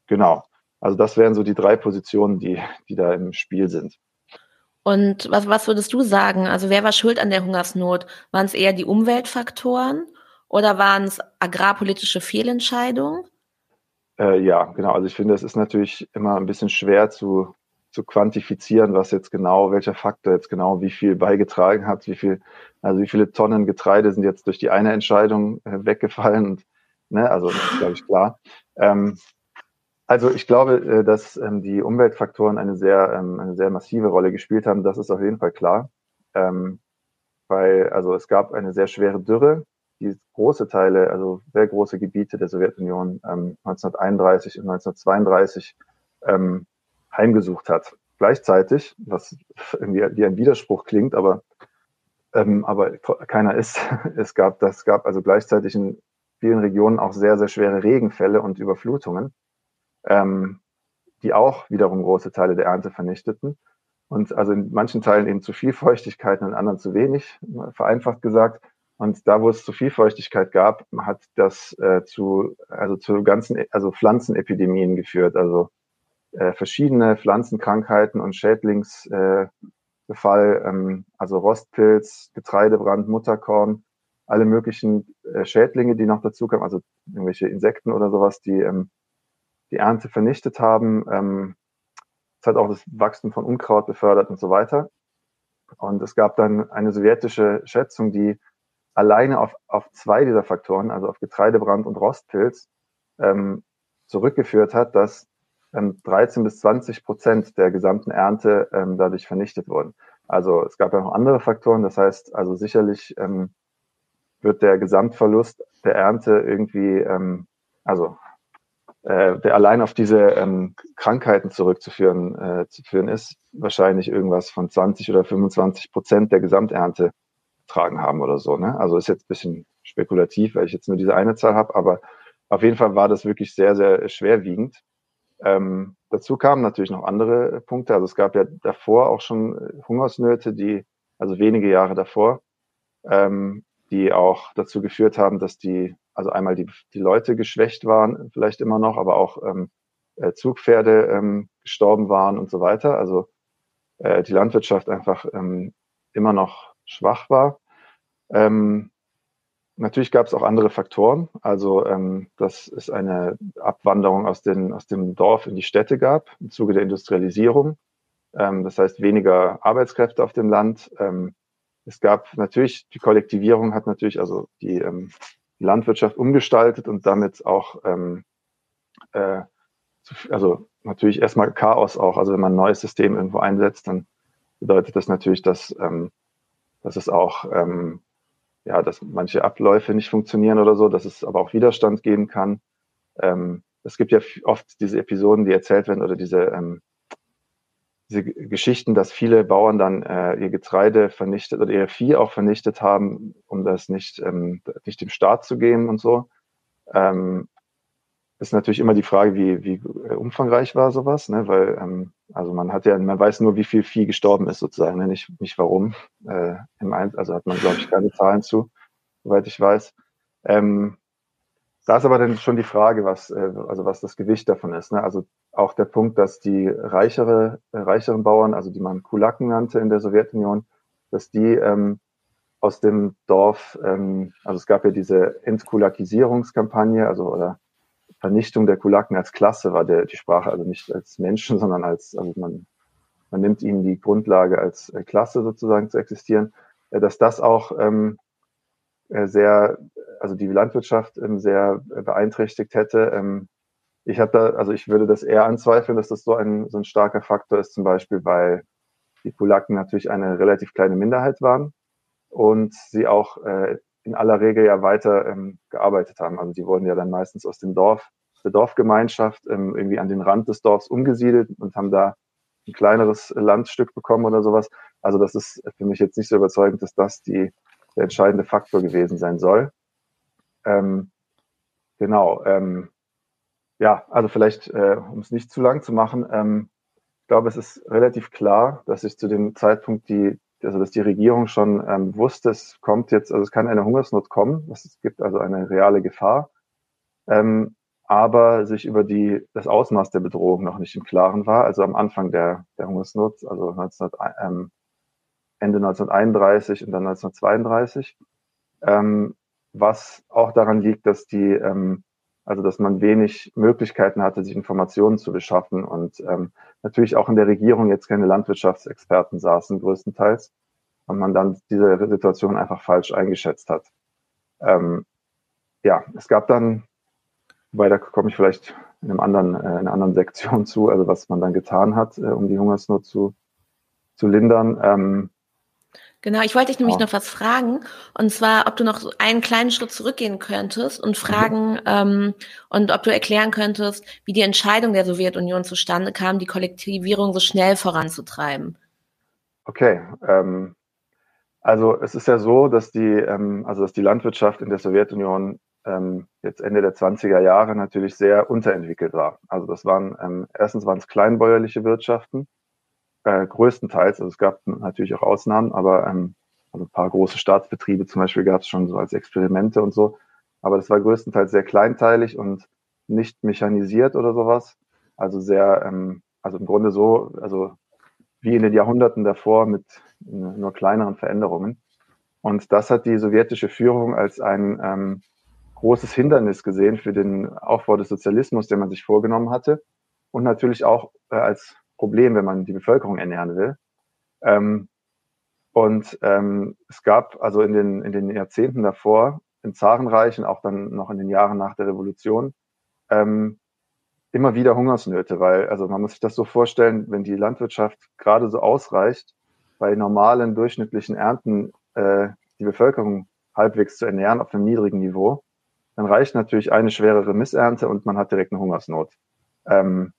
genau. Also das wären so die drei Positionen, die, die da im Spiel sind. Und was, was würdest du sagen? Also wer war schuld an der Hungersnot? Waren es eher die Umweltfaktoren oder waren es agrarpolitische Fehlentscheidungen? Äh, ja, genau. Also ich finde, es ist natürlich immer ein bisschen schwer zu, zu quantifizieren, was jetzt genau, welcher Faktor jetzt genau wie viel beigetragen hat, wie viel, also wie viele Tonnen Getreide sind jetzt durch die eine Entscheidung äh, weggefallen. Und, ne, also das ist, glaube ich, klar. Ähm, also ich glaube, äh, dass ähm, die Umweltfaktoren eine sehr, ähm, eine sehr massive Rolle gespielt haben. Das ist auf jeden Fall klar. Ähm, weil, also es gab eine sehr schwere Dürre, die große Teile, also sehr große Gebiete der Sowjetunion ähm, 1931 und 1932 ähm, heimgesucht hat. Gleichzeitig, was irgendwie wie ein Widerspruch klingt, aber, ähm, aber keiner ist, es gab, das gab also gleichzeitig in vielen Regionen auch sehr, sehr schwere Regenfälle und Überflutungen, ähm, die auch wiederum große Teile der Ernte vernichteten. Und also in manchen Teilen eben zu viel Feuchtigkeit und in anderen zu wenig, vereinfacht gesagt. Und da, wo es zu viel Feuchtigkeit gab, hat das äh, zu, also zu ganzen, also Pflanzenepidemien geführt. Also äh, verschiedene Pflanzenkrankheiten und Schädlingsbefall, äh, ähm, also Rostpilz, Getreidebrand, Mutterkorn, alle möglichen äh, Schädlinge, die noch dazu kamen, also irgendwelche Insekten oder sowas, die ähm, die Ernte vernichtet haben. Ähm, es hat auch das Wachstum von Unkraut befördert und so weiter. Und es gab dann eine sowjetische Schätzung, die alleine auf, auf zwei dieser Faktoren, also auf Getreidebrand und Rostpilz, ähm, zurückgeführt hat, dass 13 bis 20 Prozent der gesamten Ernte ähm, dadurch vernichtet wurden. Also es gab ja noch andere Faktoren, das heißt also sicherlich ähm, wird der Gesamtverlust der Ernte irgendwie, ähm, also äh, der allein auf diese ähm, Krankheiten zurückzuführen äh, zu führen ist, wahrscheinlich irgendwas von 20 oder 25 Prozent der Gesamternte tragen haben oder so. Ne? Also ist jetzt ein bisschen spekulativ, weil ich jetzt nur diese eine Zahl habe, aber auf jeden Fall war das wirklich sehr, sehr schwerwiegend. Ähm, dazu kamen natürlich noch andere Punkte. Also es gab ja davor auch schon äh, Hungersnöte, die, also wenige Jahre davor, ähm, die auch dazu geführt haben, dass die, also einmal die, die Leute geschwächt waren, vielleicht immer noch, aber auch ähm, äh, Zugpferde ähm, gestorben waren und so weiter. Also äh, die Landwirtschaft einfach ähm, immer noch schwach war. Ähm, Natürlich gab es auch andere Faktoren, also ähm, dass es eine Abwanderung aus, den, aus dem Dorf in die Städte gab im Zuge der Industrialisierung. Ähm, das heißt weniger Arbeitskräfte auf dem Land. Ähm, es gab natürlich, die Kollektivierung hat natürlich also die, ähm, Landwirtschaft umgestaltet und damit auch, ähm, äh, also natürlich erstmal Chaos auch. Also wenn man ein neues System irgendwo einsetzt, dann bedeutet das natürlich, dass, ähm, dass es auch ähm, ja, dass manche Abläufe nicht funktionieren oder so, dass es aber auch Widerstand geben kann. Ähm, es gibt ja oft diese Episoden, die erzählt werden oder diese, ähm, diese Geschichten, dass viele Bauern dann äh, ihr Getreide vernichtet oder ihr Vieh auch vernichtet haben, um das nicht, ähm, nicht dem Staat zu geben und so. Ähm, ist natürlich immer die Frage, wie, wie äh, umfangreich war sowas, ne? weil ähm, also man hat ja, man weiß nur, wie viel Vieh gestorben ist sozusagen, ne? nicht, nicht warum. Äh, im also hat man, glaube ich, keine Zahlen zu, soweit ich weiß. Ähm, da ist aber dann schon die Frage, was, äh, also was das Gewicht davon ist. Ne? Also auch der Punkt, dass die reichere, äh, reicheren Bauern, also die man Kulaken nannte in der Sowjetunion, dass die ähm, aus dem Dorf, ähm, also es gab ja diese Entkulakisierungskampagne, also oder Vernichtung der Kulaken als Klasse war der, die Sprache, also nicht als Menschen, sondern als, also man, man nimmt ihnen die Grundlage als äh, Klasse sozusagen zu existieren, äh, dass das auch ähm, äh, sehr, also die Landwirtschaft ähm, sehr beeinträchtigt hätte. Ähm, ich habe da, also ich würde das eher anzweifeln, dass das so ein, so ein starker Faktor ist, zum Beispiel, weil die Kulaken natürlich eine relativ kleine Minderheit waren und sie auch äh, in aller Regel ja weiter ähm, gearbeitet haben. Also die wurden ja dann meistens aus dem Dorf, der Dorfgemeinschaft ähm, irgendwie an den Rand des Dorfs umgesiedelt und haben da ein kleineres Landstück bekommen oder sowas. Also das ist für mich jetzt nicht so überzeugend, dass das die, der entscheidende Faktor gewesen sein soll. Ähm, genau. Ähm, ja, also vielleicht, äh, um es nicht zu lang zu machen, ähm, ich glaube, es ist relativ klar, dass sich zu dem Zeitpunkt die, also dass die Regierung schon ähm, wusste, es kommt jetzt, also es kann eine Hungersnot kommen, es gibt also eine reale Gefahr, ähm, aber sich über die, das Ausmaß der Bedrohung noch nicht im Klaren war. Also am Anfang der, der Hungersnot, also 19, ähm, Ende 1931 und dann 1932, ähm, was auch daran liegt, dass die ähm, also dass man wenig Möglichkeiten hatte, sich Informationen zu beschaffen und ähm, natürlich auch in der Regierung jetzt keine Landwirtschaftsexperten saßen, größtenteils, und man dann diese Situation einfach falsch eingeschätzt hat. Ähm, ja, es gab dann, wobei da komme ich vielleicht in, einem anderen, äh, in einer anderen Sektion zu, also was man dann getan hat, äh, um die Hungersnot zu, zu lindern. Ähm, Genau, ich wollte dich nämlich oh. noch was fragen. Und zwar, ob du noch einen kleinen Schritt zurückgehen könntest und mhm. fragen, mhm. ähm, und ob du erklären könntest, wie die Entscheidung der Sowjetunion zustande kam, die Kollektivierung so schnell voranzutreiben. Okay. Ähm, also es ist ja so, dass die, ähm, also dass die Landwirtschaft in der Sowjetunion ähm, jetzt Ende der 20er Jahre natürlich sehr unterentwickelt war. Also das waren, ähm, erstens waren es kleinbäuerliche Wirtschaften, äh, größtenteils, also es gab natürlich auch Ausnahmen, aber ähm, also ein paar große Staatsbetriebe zum Beispiel gab es schon so als Experimente und so. Aber das war größtenteils sehr kleinteilig und nicht mechanisiert oder sowas. Also sehr, ähm, also im Grunde so, also wie in den Jahrhunderten davor mit nur kleineren Veränderungen. Und das hat die sowjetische Führung als ein ähm, großes Hindernis gesehen für den Aufbau des Sozialismus, den man sich vorgenommen hatte. Und natürlich auch äh, als Problem, wenn man die Bevölkerung ernähren will. Ähm, und ähm, es gab also in den, in den Jahrzehnten davor, im Zarenreich und auch dann noch in den Jahren nach der Revolution, ähm, immer wieder Hungersnöte, weil, also man muss sich das so vorstellen, wenn die Landwirtschaft gerade so ausreicht, bei normalen durchschnittlichen Ernten äh, die Bevölkerung halbwegs zu ernähren auf einem niedrigen Niveau, dann reicht natürlich eine schwerere Missernte und man hat direkt eine Hungersnot. Ähm,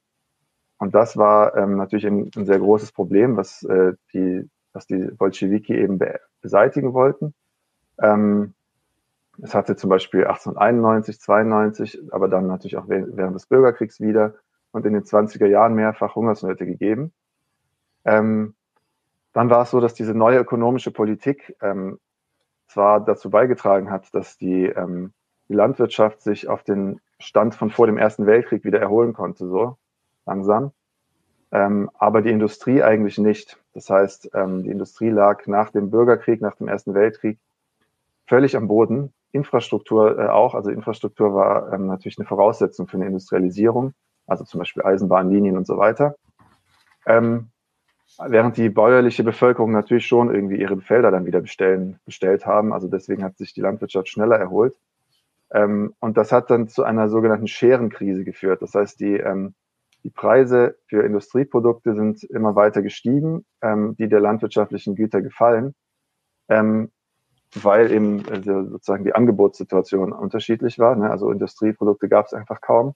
und das war ähm, natürlich ein, ein, sehr großes Problem, was, äh, die, was die Bolschewiki eben be beseitigen wollten. Ähm, es hatte zum Beispiel 1891, 92, aber dann natürlich auch während des Bürgerkriegs wieder und in den 20er Jahren mehrfach Hungersnöte gegeben. Ähm, dann war es so, dass diese neue ökonomische Politik ähm, zwar dazu beigetragen hat, dass die, ähm, die Landwirtschaft sich auf den Stand von vor dem Ersten Weltkrieg wieder erholen konnte, so langsam. Ähm, aber die Industrie eigentlich nicht. Das heißt, ähm, die Industrie lag nach dem Bürgerkrieg, nach dem Ersten Weltkrieg völlig am Boden. Infrastruktur äh, auch. Also Infrastruktur war ähm, natürlich eine Voraussetzung für eine Industrialisierung, also zum Beispiel Eisenbahnlinien und so weiter. Ähm, während die bäuerliche Bevölkerung natürlich schon irgendwie ihre Felder dann wieder bestellen, bestellt haben. Also deswegen hat sich die Landwirtschaft schneller erholt. Ähm, und das hat dann zu einer sogenannten Scherenkrise geführt. Das heißt, die ähm, die Preise für Industrieprodukte sind immer weiter gestiegen, ähm, die der landwirtschaftlichen Güter gefallen, ähm, weil eben also sozusagen die Angebotssituation unterschiedlich war. Ne? Also Industrieprodukte gab es einfach kaum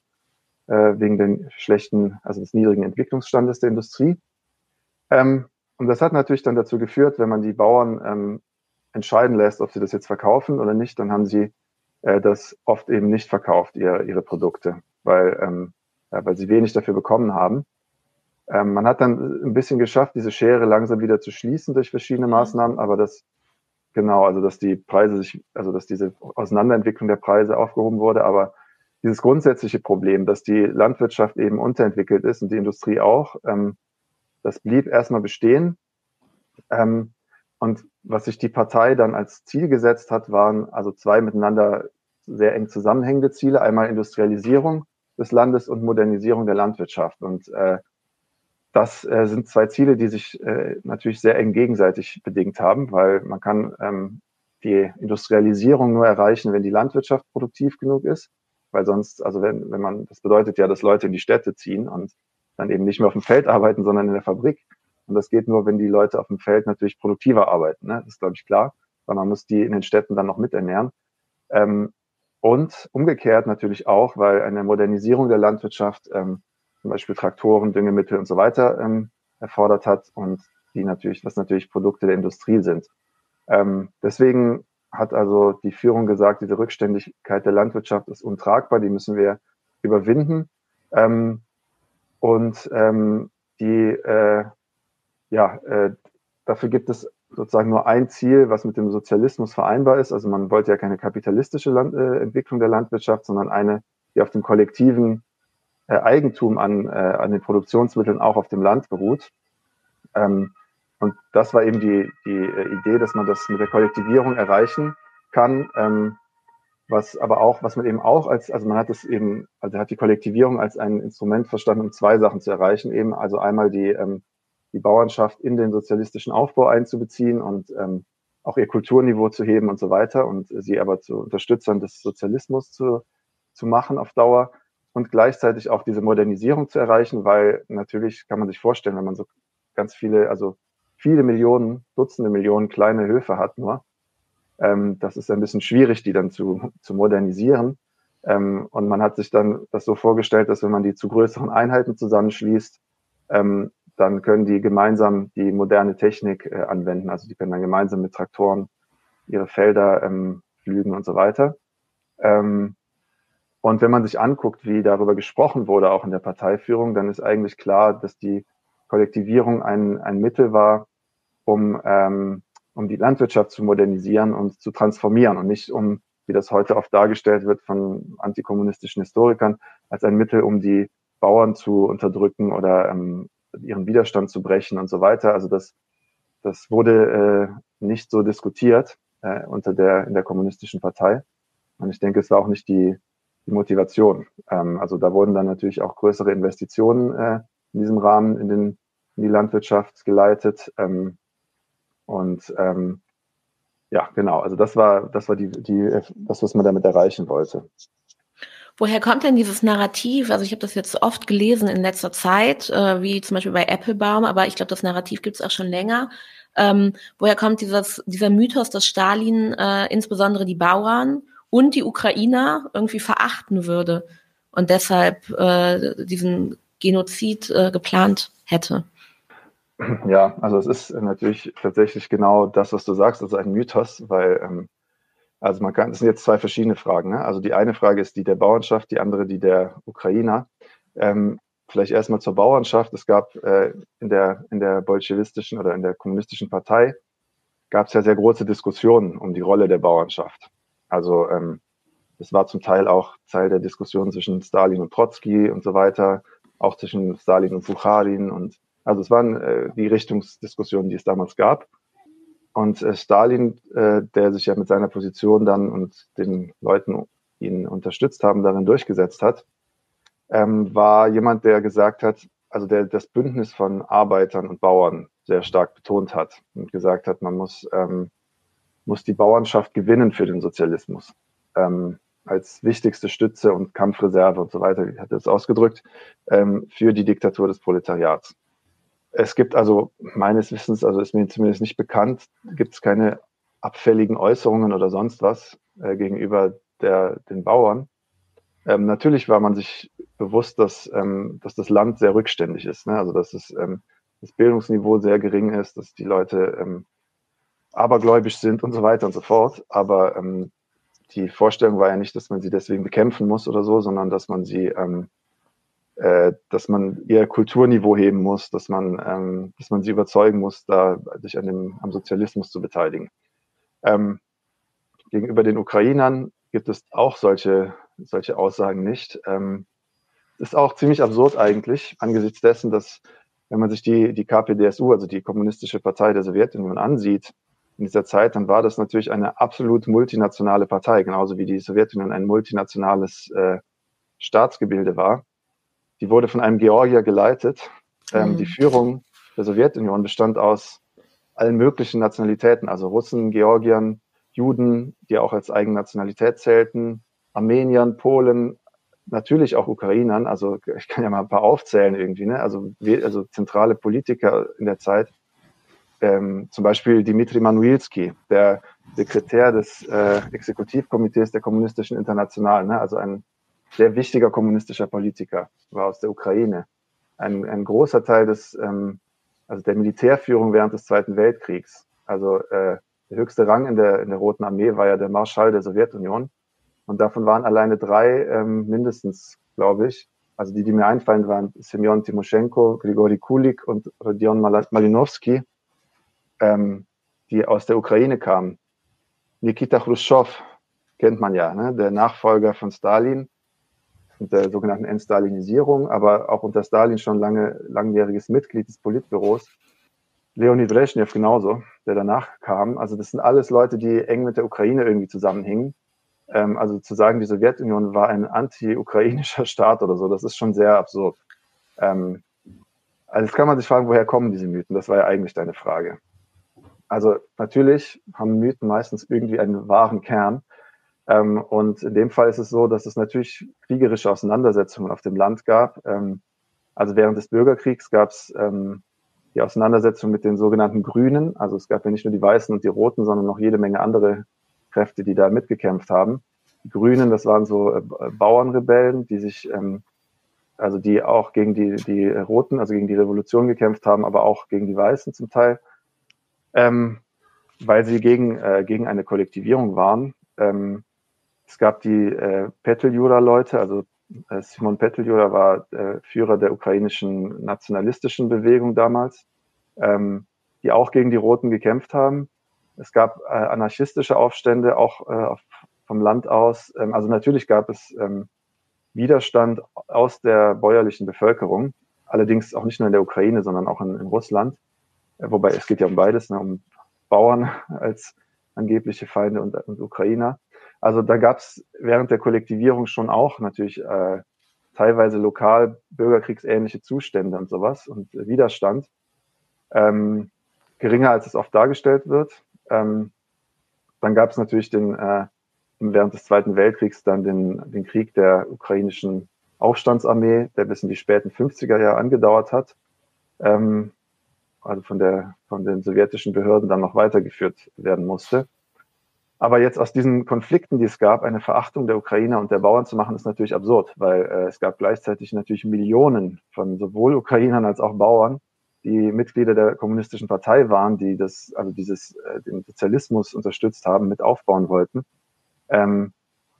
äh, wegen den schlechten, also des niedrigen Entwicklungsstandes der Industrie. Ähm, und das hat natürlich dann dazu geführt, wenn man die Bauern ähm, entscheiden lässt, ob sie das jetzt verkaufen oder nicht, dann haben sie äh, das oft eben nicht verkauft, ihr, ihre Produkte, weil ähm, weil sie wenig dafür bekommen haben. Ähm, man hat dann ein bisschen geschafft, diese Schere langsam wieder zu schließen durch verschiedene mhm. Maßnahmen, aber das genau, also dass die Preise sich, also dass diese Auseinanderentwicklung der Preise aufgehoben wurde, aber dieses grundsätzliche Problem, dass die Landwirtschaft eben unterentwickelt ist und die Industrie auch, ähm, das blieb erstmal bestehen. Ähm, und was sich die Partei dann als Ziel gesetzt hat, waren also zwei miteinander sehr eng zusammenhängende Ziele. Einmal Industrialisierung des Landes und Modernisierung der Landwirtschaft. Und äh, das äh, sind zwei Ziele, die sich äh, natürlich sehr eng gegenseitig bedingt haben, weil man kann ähm, die Industrialisierung nur erreichen, wenn die Landwirtschaft produktiv genug ist, weil sonst, also wenn, wenn man, das bedeutet ja, dass Leute in die Städte ziehen und dann eben nicht mehr auf dem Feld arbeiten, sondern in der Fabrik. Und das geht nur, wenn die Leute auf dem Feld natürlich produktiver arbeiten. Ne? Das ist, glaube ich, klar, weil man muss die in den Städten dann noch miternähren. Ähm, und umgekehrt natürlich auch, weil eine Modernisierung der Landwirtschaft ähm, zum Beispiel Traktoren, Düngemittel und so weiter ähm, erfordert hat und die natürlich, was natürlich Produkte der Industrie sind. Ähm, deswegen hat also die Führung gesagt, diese Rückständigkeit der Landwirtschaft ist untragbar, die müssen wir überwinden. Ähm, und ähm, die, äh, ja, äh, dafür gibt es sozusagen nur ein Ziel, was mit dem Sozialismus vereinbar ist. Also man wollte ja keine kapitalistische Land äh, Entwicklung der Landwirtschaft, sondern eine, die auf dem kollektiven äh, Eigentum an, äh, an den Produktionsmitteln auch auf dem Land beruht. Ähm, und das war eben die, die äh, Idee, dass man das mit der Kollektivierung erreichen kann. Ähm, was aber auch, was man eben auch als, also man hat es eben, also hat die Kollektivierung als ein Instrument verstanden, um zwei Sachen zu erreichen, eben also einmal die, ähm, die Bauernschaft in den sozialistischen Aufbau einzubeziehen und ähm, auch ihr Kulturniveau zu heben und so weiter und sie aber zu Unterstützern des Sozialismus zu, zu machen auf Dauer und gleichzeitig auch diese Modernisierung zu erreichen, weil natürlich kann man sich vorstellen, wenn man so ganz viele, also viele Millionen, Dutzende Millionen kleine Höfe hat nur, ähm, das ist ein bisschen schwierig, die dann zu, zu modernisieren. Ähm, und man hat sich dann das so vorgestellt, dass wenn man die zu größeren Einheiten zusammenschließt, ähm, dann können die gemeinsam die moderne Technik äh, anwenden. Also die können dann gemeinsam mit Traktoren ihre Felder ähm, pflügen und so weiter. Ähm, und wenn man sich anguckt, wie darüber gesprochen wurde, auch in der Parteiführung, dann ist eigentlich klar, dass die Kollektivierung ein, ein Mittel war, um, ähm, um die Landwirtschaft zu modernisieren und zu transformieren und nicht um, wie das heute oft dargestellt wird von antikommunistischen Historikern, als ein Mittel, um die Bauern zu unterdrücken oder ähm, ihren Widerstand zu brechen und so weiter. Also das, das wurde äh, nicht so diskutiert äh, unter der in der kommunistischen Partei. Und ich denke, es war auch nicht die, die Motivation. Ähm, also da wurden dann natürlich auch größere Investitionen äh, in diesem Rahmen in, den, in die Landwirtschaft geleitet. Ähm, und ähm, ja, genau, also das war, das war die, die, das, was man damit erreichen wollte. Woher kommt denn dieses Narrativ? Also ich habe das jetzt oft gelesen in letzter Zeit, äh, wie zum Beispiel bei Applebaum, aber ich glaube, das Narrativ gibt es auch schon länger. Ähm, woher kommt dieses, dieser Mythos, dass Stalin äh, insbesondere die Bauern und die Ukrainer irgendwie verachten würde und deshalb äh, diesen Genozid äh, geplant hätte? Ja, also es ist natürlich tatsächlich genau das, was du sagst, also ein Mythos, weil ähm, also man kann, es sind jetzt zwei verschiedene Fragen. Ne? Also die eine Frage ist die der Bauernschaft, die andere die der Ukrainer. Ähm, vielleicht erstmal zur Bauernschaft. Es gab äh, in der in der bolschewistischen oder in der kommunistischen Partei gab es ja sehr große Diskussionen um die Rolle der Bauernschaft. Also ähm, das war zum Teil auch Teil der Diskussion zwischen Stalin und Trotzki und so weiter, auch zwischen Stalin und Bukharin und also es waren äh, die Richtungsdiskussionen, die es damals gab. Und äh, Stalin, äh, der sich ja mit seiner Position dann und den Leuten, die ihn unterstützt haben, darin durchgesetzt hat, ähm, war jemand, der gesagt hat, also der das Bündnis von Arbeitern und Bauern sehr stark betont hat und gesagt hat, man muss, ähm, muss die Bauernschaft gewinnen für den Sozialismus. Ähm, als wichtigste Stütze und Kampfreserve und so weiter, hat er es ausgedrückt, ähm, für die Diktatur des Proletariats. Es gibt also meines Wissens, also ist mir zumindest nicht bekannt, gibt es keine abfälligen Äußerungen oder sonst was äh, gegenüber der, den Bauern. Ähm, natürlich war man sich bewusst, dass, ähm, dass das Land sehr rückständig ist. Ne? Also dass es, ähm, das Bildungsniveau sehr gering ist, dass die Leute ähm, abergläubisch sind und so weiter und so fort. Aber ähm, die Vorstellung war ja nicht, dass man sie deswegen bekämpfen muss oder so, sondern dass man sie ähm, äh, dass man ihr Kulturniveau heben muss, dass man, ähm, dass man sie überzeugen muss, da sich an dem, am Sozialismus zu beteiligen. Ähm, gegenüber den Ukrainern gibt es auch solche, solche Aussagen nicht. Ähm, ist auch ziemlich absurd eigentlich, angesichts dessen, dass, wenn man sich die, die KPDSU, also die Kommunistische Partei der Sowjetunion, ansieht, in dieser Zeit, dann war das natürlich eine absolut multinationale Partei, genauso wie die Sowjetunion ein multinationales äh, Staatsgebilde war. Die wurde von einem Georgier geleitet. Ähm, mhm. Die Führung der Sowjetunion bestand aus allen möglichen Nationalitäten, also Russen, Georgiern, Juden, die auch als eigene Nationalität zählten, Armeniern, Polen, natürlich auch Ukrainern. Also ich kann ja mal ein paar aufzählen irgendwie, ne? Also, also zentrale Politiker in der Zeit ähm, zum Beispiel Dimitri Manuilski, der Sekretär des äh, Exekutivkomitees der Kommunistischen Internationalen, ne? also ein sehr wichtiger kommunistischer Politiker, war aus der Ukraine. Ein, ein großer Teil des, ähm, also der Militärführung während des Zweiten Weltkriegs. Also äh, der höchste Rang in der, in der Roten Armee war ja der Marschall der Sowjetunion. Und davon waren alleine drei ähm, mindestens, glaube ich. Also die, die mir einfallen, waren Semyon Timoschenko, Grigori Kulik und Rodion Malinowski ähm, die aus der Ukraine kamen. Nikita Khrushchev kennt man ja, ne? der Nachfolger von Stalin der sogenannten Entstalinisierung, aber auch unter Stalin schon lange langjähriges Mitglied des Politbüros. Leonid Brezhnev genauso, der danach kam. Also das sind alles Leute, die eng mit der Ukraine irgendwie zusammenhingen. Ähm, also zu sagen, die Sowjetunion war ein anti-ukrainischer Staat oder so, das ist schon sehr absurd. Ähm, also jetzt kann man sich fragen, woher kommen diese Mythen? Das war ja eigentlich deine Frage. Also natürlich haben Mythen meistens irgendwie einen wahren Kern. Ähm, und in dem Fall ist es so, dass es natürlich kriegerische Auseinandersetzungen auf dem Land gab. Ähm, also während des Bürgerkriegs gab es ähm, die Auseinandersetzung mit den sogenannten Grünen. Also es gab ja nicht nur die Weißen und die Roten, sondern noch jede Menge andere Kräfte, die da mitgekämpft haben. Die Grünen, das waren so äh, Bauernrebellen, die sich, ähm, also die auch gegen die, die Roten, also gegen die Revolution gekämpft haben, aber auch gegen die Weißen zum Teil ähm, weil sie gegen, äh, gegen eine Kollektivierung waren. Ähm, es gab die äh, Peteljura-Leute, also äh, Simon Peteljura war äh, Führer der ukrainischen nationalistischen Bewegung damals, ähm, die auch gegen die Roten gekämpft haben. Es gab äh, anarchistische Aufstände auch äh, vom Land aus. Ähm, also natürlich gab es ähm, Widerstand aus der bäuerlichen Bevölkerung, allerdings auch nicht nur in der Ukraine, sondern auch in, in Russland wobei es geht ja um beides, ne, um Bauern als angebliche Feinde und, und Ukrainer. Also da gab es während der Kollektivierung schon auch natürlich äh, teilweise lokal bürgerkriegsähnliche Zustände und sowas und äh, Widerstand. Ähm, geringer als es oft dargestellt wird. Ähm, dann gab es natürlich den, äh, während des Zweiten Weltkriegs dann den, den Krieg der ukrainischen Aufstandsarmee, der bis in die späten 50er Jahre angedauert hat. Ähm, also von, der, von den sowjetischen Behörden dann noch weitergeführt werden musste. Aber jetzt aus diesen Konflikten, die es gab, eine Verachtung der Ukrainer und der Bauern zu machen, ist natürlich absurd, weil äh, es gab gleichzeitig natürlich Millionen von sowohl Ukrainern als auch Bauern, die Mitglieder der kommunistischen Partei waren, die das, also dieses, äh, den Sozialismus unterstützt haben, mit aufbauen wollten. Ähm,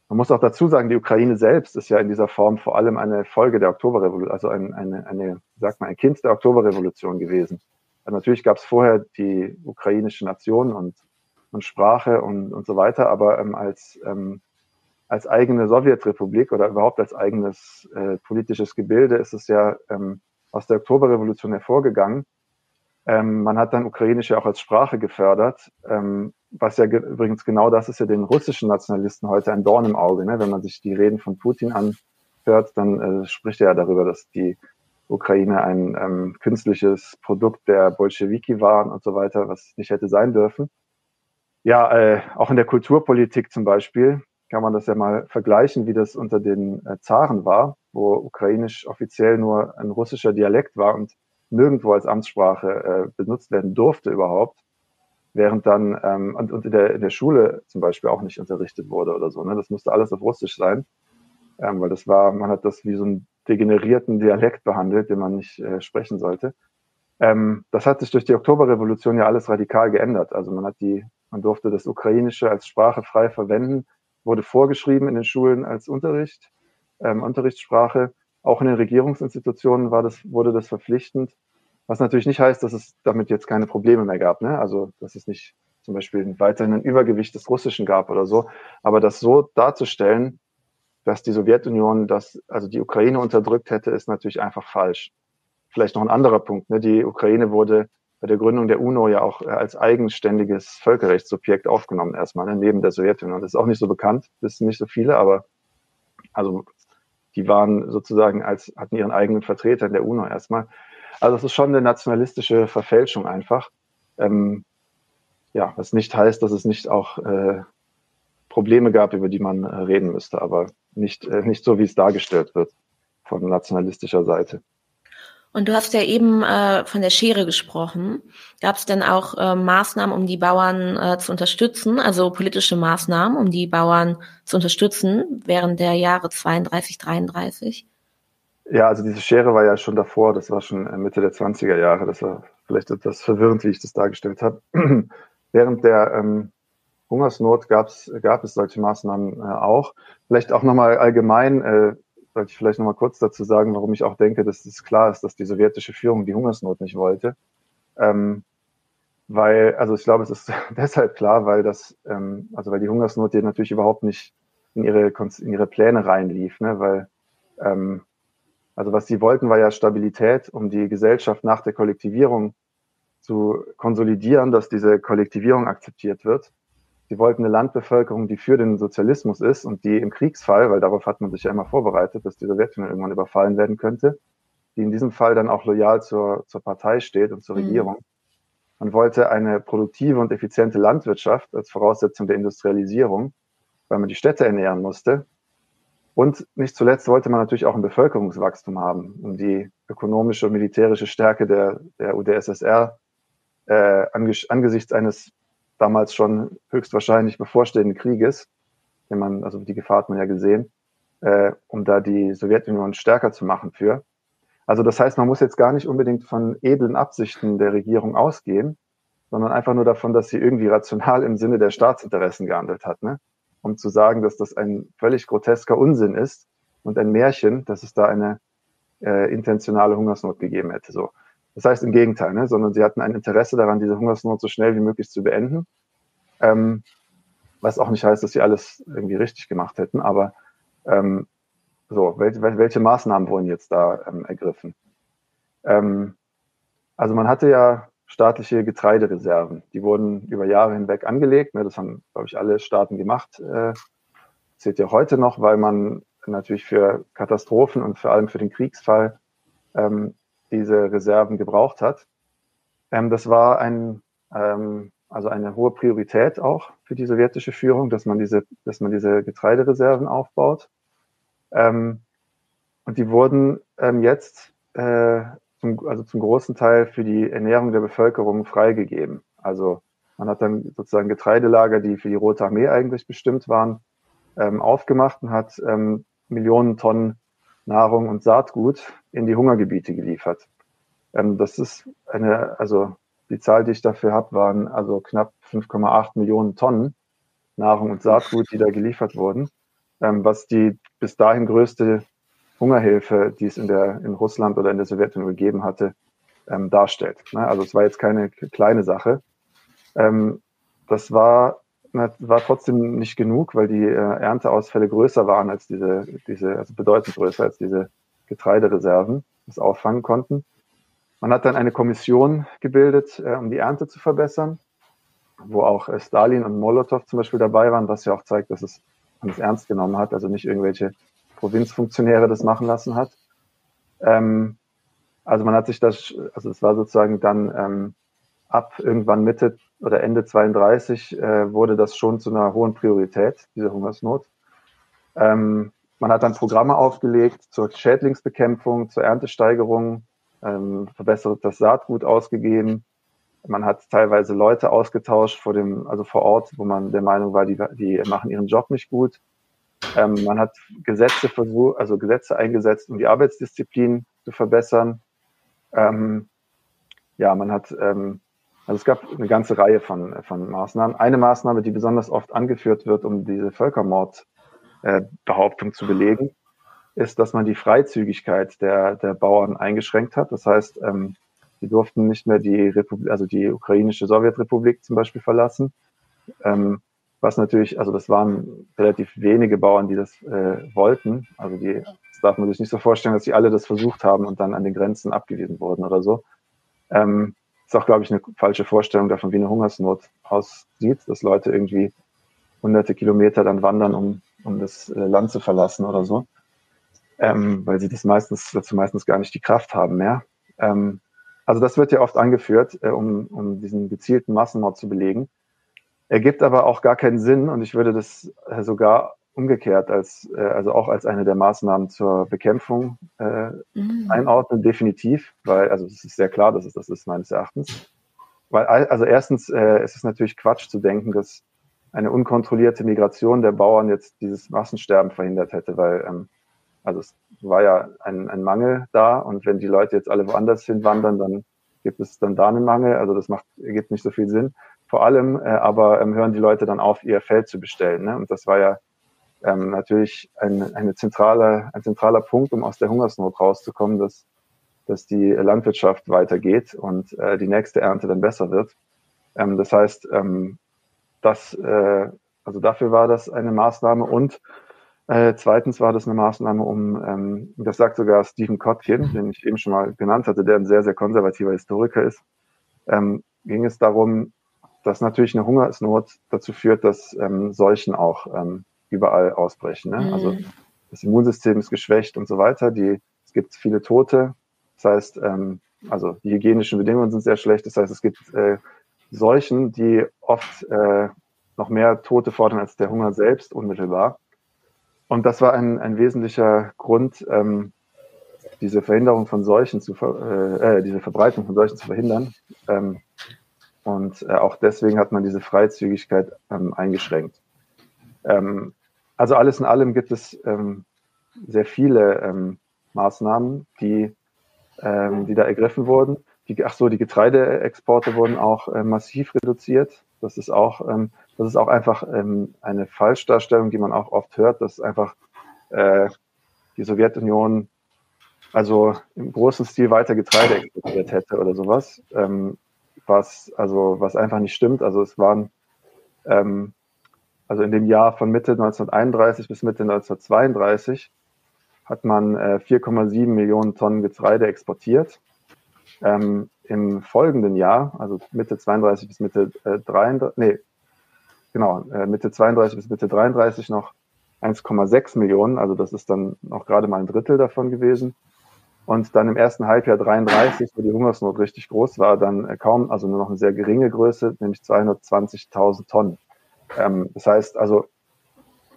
man muss auch dazu sagen, die Ukraine selbst ist ja in dieser Form vor allem eine Folge der Oktoberrevolution, also ein, eine, eine, sagt man, ein Kind der Oktoberrevolution gewesen. Also natürlich gab es vorher die ukrainische Nation und, und Sprache und, und so weiter, aber ähm, als, ähm, als eigene Sowjetrepublik oder überhaupt als eigenes äh, politisches Gebilde ist es ja ähm, aus der Oktoberrevolution hervorgegangen. Ähm, man hat dann Ukrainisch ja auch als Sprache gefördert, ähm, was ja ge übrigens genau das ist ja den russischen Nationalisten heute ein Dorn im Auge. Ne? Wenn man sich die Reden von Putin anhört, dann äh, spricht er ja darüber, dass die Ukraine ein ähm, künstliches Produkt der Bolschewiki waren und so weiter, was nicht hätte sein dürfen. Ja, äh, auch in der Kulturpolitik zum Beispiel kann man das ja mal vergleichen, wie das unter den äh, Zaren war, wo ukrainisch offiziell nur ein russischer Dialekt war und nirgendwo als Amtssprache äh, benutzt werden durfte überhaupt, während dann ähm, und, und in, der, in der Schule zum Beispiel auch nicht unterrichtet wurde oder so. Ne? Das musste alles auf Russisch sein, ähm, weil das war, man hat das wie so ein degenerierten Dialekt behandelt, den man nicht äh, sprechen sollte. Ähm, das hat sich durch die Oktoberrevolution ja alles radikal geändert. Also man hat die, man durfte das Ukrainische als Sprache frei verwenden, wurde vorgeschrieben in den Schulen als Unterricht, ähm, Unterrichtssprache. Auch in den Regierungsinstitutionen war das, wurde das verpflichtend. Was natürlich nicht heißt, dass es damit jetzt keine Probleme mehr gab. Ne? Also, dass es nicht zum Beispiel weiterhin ein Übergewicht des Russischen gab oder so. Aber das so darzustellen, dass die Sowjetunion das, also die Ukraine unterdrückt hätte, ist natürlich einfach falsch. Vielleicht noch ein anderer Punkt. Ne? Die Ukraine wurde bei der Gründung der UNO ja auch äh, als eigenständiges Völkerrechtssubjekt aufgenommen erstmal, ne, neben der Sowjetunion. Das ist auch nicht so bekannt, sind nicht so viele, aber also die waren sozusagen als, hatten ihren eigenen Vertreter in der UNO erstmal. Also es ist schon eine nationalistische Verfälschung einfach. Ähm, ja, was nicht heißt, dass es nicht auch äh, Probleme gab, über die man äh, reden müsste, aber nicht, äh, nicht so, wie es dargestellt wird von nationalistischer Seite. Und du hast ja eben äh, von der Schere gesprochen. Gab es denn auch äh, Maßnahmen, um die Bauern äh, zu unterstützen, also politische Maßnahmen, um die Bauern zu unterstützen während der Jahre 32, 33? Ja, also diese Schere war ja schon davor, das war schon äh, Mitte der 20er Jahre. Das war vielleicht etwas verwirrend, wie ich das dargestellt habe. während der ähm, Hungersnot gab's, gab es solche Maßnahmen äh, auch. Vielleicht auch nochmal allgemein, äh, sollte ich vielleicht nochmal kurz dazu sagen, warum ich auch denke, dass es klar ist, dass die sowjetische Führung die Hungersnot nicht wollte. Ähm, weil, also ich glaube, es ist deshalb klar, weil das, ähm, also weil die Hungersnot hier natürlich überhaupt nicht in ihre, in ihre Pläne reinlief, ne? weil, ähm, also was sie wollten, war ja Stabilität, um die Gesellschaft nach der Kollektivierung zu konsolidieren, dass diese Kollektivierung akzeptiert wird. Sie wollten eine Landbevölkerung, die für den Sozialismus ist und die im Kriegsfall, weil darauf hat man sich ja immer vorbereitet, dass die Sowjetunion irgendwann überfallen werden könnte, die in diesem Fall dann auch loyal zur, zur Partei steht und zur mhm. Regierung. Man wollte eine produktive und effiziente Landwirtschaft als Voraussetzung der Industrialisierung, weil man die Städte ernähren musste. Und nicht zuletzt wollte man natürlich auch ein Bevölkerungswachstum haben, um die ökonomische und militärische Stärke der, der UdSSR äh, angesichts eines damals schon höchstwahrscheinlich bevorstehenden Krieges, den man, also die Gefahr hat man ja gesehen, äh, um da die Sowjetunion stärker zu machen für. Also das heißt, man muss jetzt gar nicht unbedingt von edlen Absichten der Regierung ausgehen, sondern einfach nur davon, dass sie irgendwie rational im Sinne der Staatsinteressen gehandelt hat, ne? um zu sagen, dass das ein völlig grotesker Unsinn ist und ein Märchen, dass es da eine äh, intentionale Hungersnot gegeben hätte. So. Das heißt im Gegenteil, ne? sondern sie hatten ein Interesse daran, diese Hungersnot so schnell wie möglich zu beenden. Ähm, was auch nicht heißt, dass sie alles irgendwie richtig gemacht hätten, aber ähm, so, welche, welche Maßnahmen wurden jetzt da ähm, ergriffen? Ähm, also man hatte ja staatliche Getreidereserven, die wurden über Jahre hinweg angelegt. Ne? Das haben, glaube ich, alle Staaten gemacht. Äh, zählt ja heute noch, weil man natürlich für Katastrophen und vor allem für den Kriegsfall ähm, diese Reserven gebraucht hat. Ähm, das war ein, ähm, also eine hohe Priorität auch für die sowjetische Führung, dass man diese, dass man diese Getreidereserven aufbaut. Ähm, und die wurden ähm, jetzt äh, zum, also zum großen Teil für die Ernährung der Bevölkerung freigegeben. Also man hat dann sozusagen Getreidelager, die für die Rote Armee eigentlich bestimmt waren, ähm, aufgemacht und hat ähm, Millionen Tonnen Nahrung und Saatgut in die Hungergebiete geliefert. Ähm, das ist eine, also die Zahl, die ich dafür habe, waren also knapp 5,8 Millionen Tonnen Nahrung und Saatgut, die da geliefert wurden, ähm, was die bis dahin größte Hungerhilfe, die es in, der, in Russland oder in der Sowjetunion gegeben hatte, ähm, darstellt. Ne? Also es war jetzt keine kleine Sache. Ähm, das war war trotzdem nicht genug, weil die äh, Ernteausfälle größer waren als diese, diese, also bedeutend größer als diese Getreidereserven, das auffangen konnten. Man hat dann eine Kommission gebildet, äh, um die Ernte zu verbessern, wo auch äh, Stalin und Molotow zum Beispiel dabei waren, was ja auch zeigt, dass es man es ernst genommen hat, also nicht irgendwelche Provinzfunktionäre das machen lassen hat. Ähm, also man hat sich das, also es war sozusagen dann ähm, ab irgendwann Mitte oder Ende 32 äh, wurde das schon zu einer hohen Priorität, diese Hungersnot. Ähm, man hat dann Programme aufgelegt zur Schädlingsbekämpfung, zur Erntesteigerung, ähm, verbessertes Saatgut ausgegeben. Man hat teilweise Leute ausgetauscht vor dem, also vor Ort, wo man der Meinung war, die, die machen ihren Job nicht gut. Ähm, man hat Gesetze versucht, also Gesetze eingesetzt, um die Arbeitsdisziplin zu verbessern. Ähm, ja, man hat ähm, also es gab eine ganze Reihe von, von Maßnahmen. Eine Maßnahme, die besonders oft angeführt wird, um diese Völkermordbehauptung äh, zu belegen, ist, dass man die Freizügigkeit der, der Bauern eingeschränkt hat. Das heißt, ähm, die durften nicht mehr die Republik, also die ukrainische Sowjetrepublik zum Beispiel verlassen. Ähm, was natürlich, also das waren relativ wenige Bauern, die das äh, wollten. Also die, das darf man sich nicht so vorstellen, dass sie alle das versucht haben und dann an den Grenzen abgewiesen wurden oder so. Ähm, ist auch, glaube ich, eine falsche Vorstellung davon, wie eine Hungersnot aussieht, dass Leute irgendwie hunderte Kilometer dann wandern, um, um das äh, Land zu verlassen oder so, ähm, weil sie das meistens dazu meistens gar nicht die Kraft haben mehr. Ähm, also das wird ja oft angeführt, äh, um, um diesen gezielten Massenmord zu belegen. Ergibt aber auch gar keinen Sinn und ich würde das äh, sogar umgekehrt als, äh, also auch als eine der Maßnahmen zur Bekämpfung äh, mhm. einordnen, definitiv, weil, also es ist sehr klar, dass es das ist, meines Erachtens. Weil, also erstens äh, ist es natürlich Quatsch zu denken, dass eine unkontrollierte Migration der Bauern jetzt dieses Massensterben verhindert hätte, weil ähm, also es war ja ein, ein Mangel da und wenn die Leute jetzt alle woanders hinwandern, dann gibt es dann da einen Mangel. Also das macht, ergibt nicht so viel Sinn. Vor allem äh, aber ähm, hören die Leute dann auf, ihr Feld zu bestellen. Ne? Und das war ja ähm, natürlich ein, eine zentrale, ein zentraler Punkt, um aus der Hungersnot rauszukommen, dass, dass die Landwirtschaft weitergeht und äh, die nächste Ernte dann besser wird. Ähm, das heißt, ähm, das, äh, also dafür war das eine Maßnahme und äh, zweitens war das eine Maßnahme, um, ähm, das sagt sogar Stephen Kotkin, den ich eben schon mal genannt hatte, der ein sehr, sehr konservativer Historiker ist, ähm, ging es darum, dass natürlich eine Hungersnot dazu führt, dass ähm, Seuchen auch ähm, überall ausbrechen. Ne? Also mhm. Also das Immunsystem ist geschwächt und so weiter. Die, es gibt viele Tote. Das heißt, ähm, also die hygienischen Bedingungen sind sehr schlecht. Das heißt, es gibt äh, Seuchen, die oft äh, noch mehr Tote fordern als der Hunger selbst unmittelbar. Und das war ein, ein wesentlicher Grund, ähm, diese Verhinderung von Seuchen zu äh, äh, diese Verbreitung von Seuchen zu verhindern. Ähm, und äh, auch deswegen hat man diese Freizügigkeit ähm, eingeschränkt. Ähm, also alles in allem gibt es ähm, sehr viele ähm, Maßnahmen, die, ähm, die da ergriffen wurden. Die, ach so, die Getreideexporte wurden auch äh, massiv reduziert. Das ist auch, ähm, das ist auch einfach eine Falschdarstellung, die man auch oft hört, dass einfach äh, die Sowjetunion also im großen Stil weiter Getreide exportiert hätte oder sowas, ähm, was also was einfach nicht stimmt. Also es waren ähm, also in dem Jahr von Mitte 1931 bis Mitte 1932 hat man äh, 4,7 Millionen Tonnen Getreide exportiert. Ähm, Im folgenden Jahr, also Mitte 32 bis Mitte äh, 33, nee, genau, äh, Mitte 32 bis Mitte 33 noch 1,6 Millionen, also das ist dann noch gerade mal ein Drittel davon gewesen. Und dann im ersten Halbjahr 33, wo die Hungersnot richtig groß war, dann äh, kaum, also nur noch eine sehr geringe Größe, nämlich 220.000 Tonnen. Ähm, das heißt also,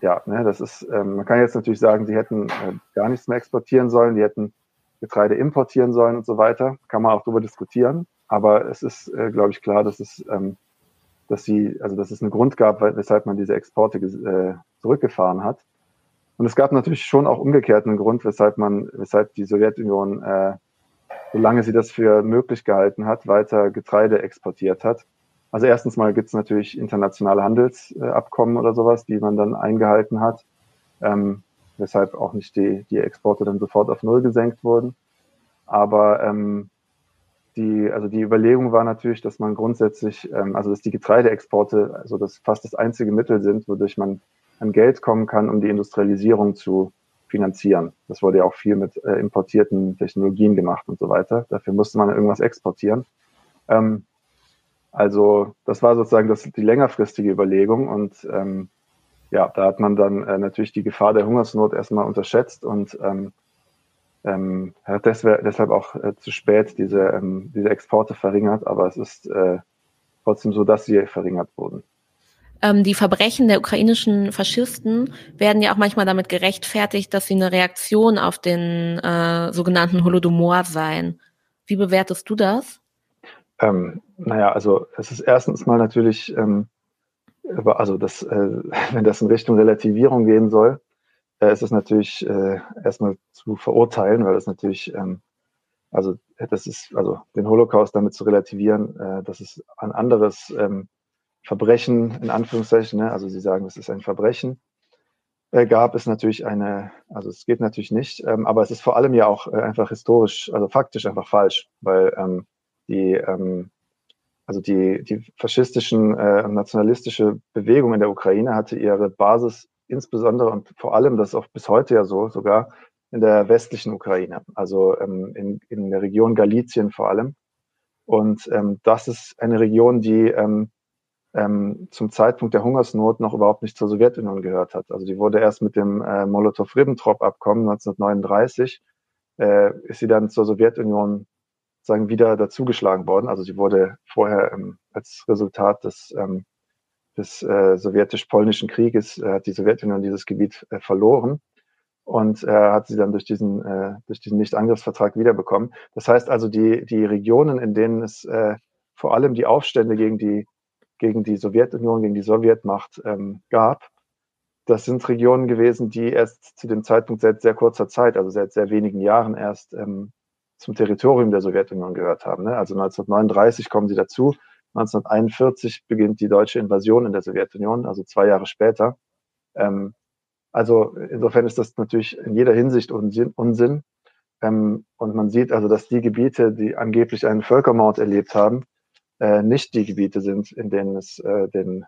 ja, ne, das ist, ähm, man kann jetzt natürlich sagen, die hätten äh, gar nichts mehr exportieren sollen, die hätten Getreide importieren sollen und so weiter. Kann man auch darüber diskutieren. Aber es ist, äh, glaube ich, klar, dass es, ähm, dass sie, also dass es einen Grund gab, weshalb man diese Exporte äh, zurückgefahren hat. Und es gab natürlich schon auch umgekehrt einen Grund, weshalb man, weshalb die Sowjetunion, äh, solange sie das für möglich gehalten hat, weiter Getreide exportiert hat. Also erstens mal gibt es natürlich internationale Handelsabkommen oder sowas, die man dann eingehalten hat, ähm, weshalb auch nicht die, die Exporte dann sofort auf Null gesenkt wurden. Aber ähm, die, also die Überlegung war natürlich, dass man grundsätzlich, ähm, also dass die Getreideexporte also das fast das einzige Mittel sind, wodurch man an Geld kommen kann, um die Industrialisierung zu finanzieren. Das wurde ja auch viel mit äh, importierten Technologien gemacht und so weiter. Dafür musste man irgendwas exportieren. Ähm, also das war sozusagen das, die längerfristige Überlegung und ähm, ja, da hat man dann äh, natürlich die Gefahr der Hungersnot erstmal unterschätzt und ähm, ähm, hat deshalb auch äh, zu spät diese, ähm, diese Exporte verringert, aber es ist äh, trotzdem so, dass sie verringert wurden. Ähm, die Verbrechen der ukrainischen Faschisten werden ja auch manchmal damit gerechtfertigt, dass sie eine Reaktion auf den äh, sogenannten Holodomor seien. Wie bewertest du das? Ähm, naja, also es ist erstens mal natürlich, ähm, also das, äh, wenn das in Richtung Relativierung gehen soll, äh, ist es natürlich äh, erstmal zu verurteilen, weil das natürlich, ähm, also das ist, also den Holocaust damit zu relativieren, äh, das ist ein anderes ähm, Verbrechen, in Anführungszeichen, ne? also Sie sagen, es ist ein Verbrechen, äh, gab, ist natürlich eine, also es geht natürlich nicht, ähm, aber es ist vor allem ja auch äh, einfach historisch, also faktisch einfach falsch, weil ähm, die, ähm, also die, die faschistischen äh, nationalistische Bewegung in der Ukraine hatte ihre Basis insbesondere und vor allem, das ist auch bis heute ja so, sogar in der westlichen Ukraine, also ähm, in, in der Region Galizien vor allem. Und ähm, das ist eine Region, die ähm, ähm, zum Zeitpunkt der Hungersnot noch überhaupt nicht zur Sowjetunion gehört hat. Also die wurde erst mit dem äh, Molotow-Ribbentrop-Abkommen 1939 äh, ist sie dann zur Sowjetunion sagen wieder dazugeschlagen worden. Also sie wurde vorher ähm, als Resultat des, ähm, des äh, sowjetisch-polnischen Krieges äh, hat die Sowjetunion dieses Gebiet äh, verloren und äh, hat sie dann durch diesen äh, durch diesen Nichtangriffsvertrag wiederbekommen. Das heißt also die die Regionen, in denen es äh, vor allem die Aufstände gegen die gegen die Sowjetunion, gegen die Sowjetmacht ähm, gab, das sind Regionen gewesen, die erst zu dem Zeitpunkt seit sehr kurzer Zeit, also seit sehr wenigen Jahren erst ähm, zum Territorium der Sowjetunion gehört haben. Ne? Also 1939 kommen sie dazu, 1941 beginnt die deutsche Invasion in der Sowjetunion, also zwei Jahre später. Ähm, also insofern ist das natürlich in jeder Hinsicht Unsinn. Unsinn. Ähm, und man sieht also, dass die Gebiete, die angeblich einen Völkermord erlebt haben, äh, nicht die Gebiete sind, in denen es äh, den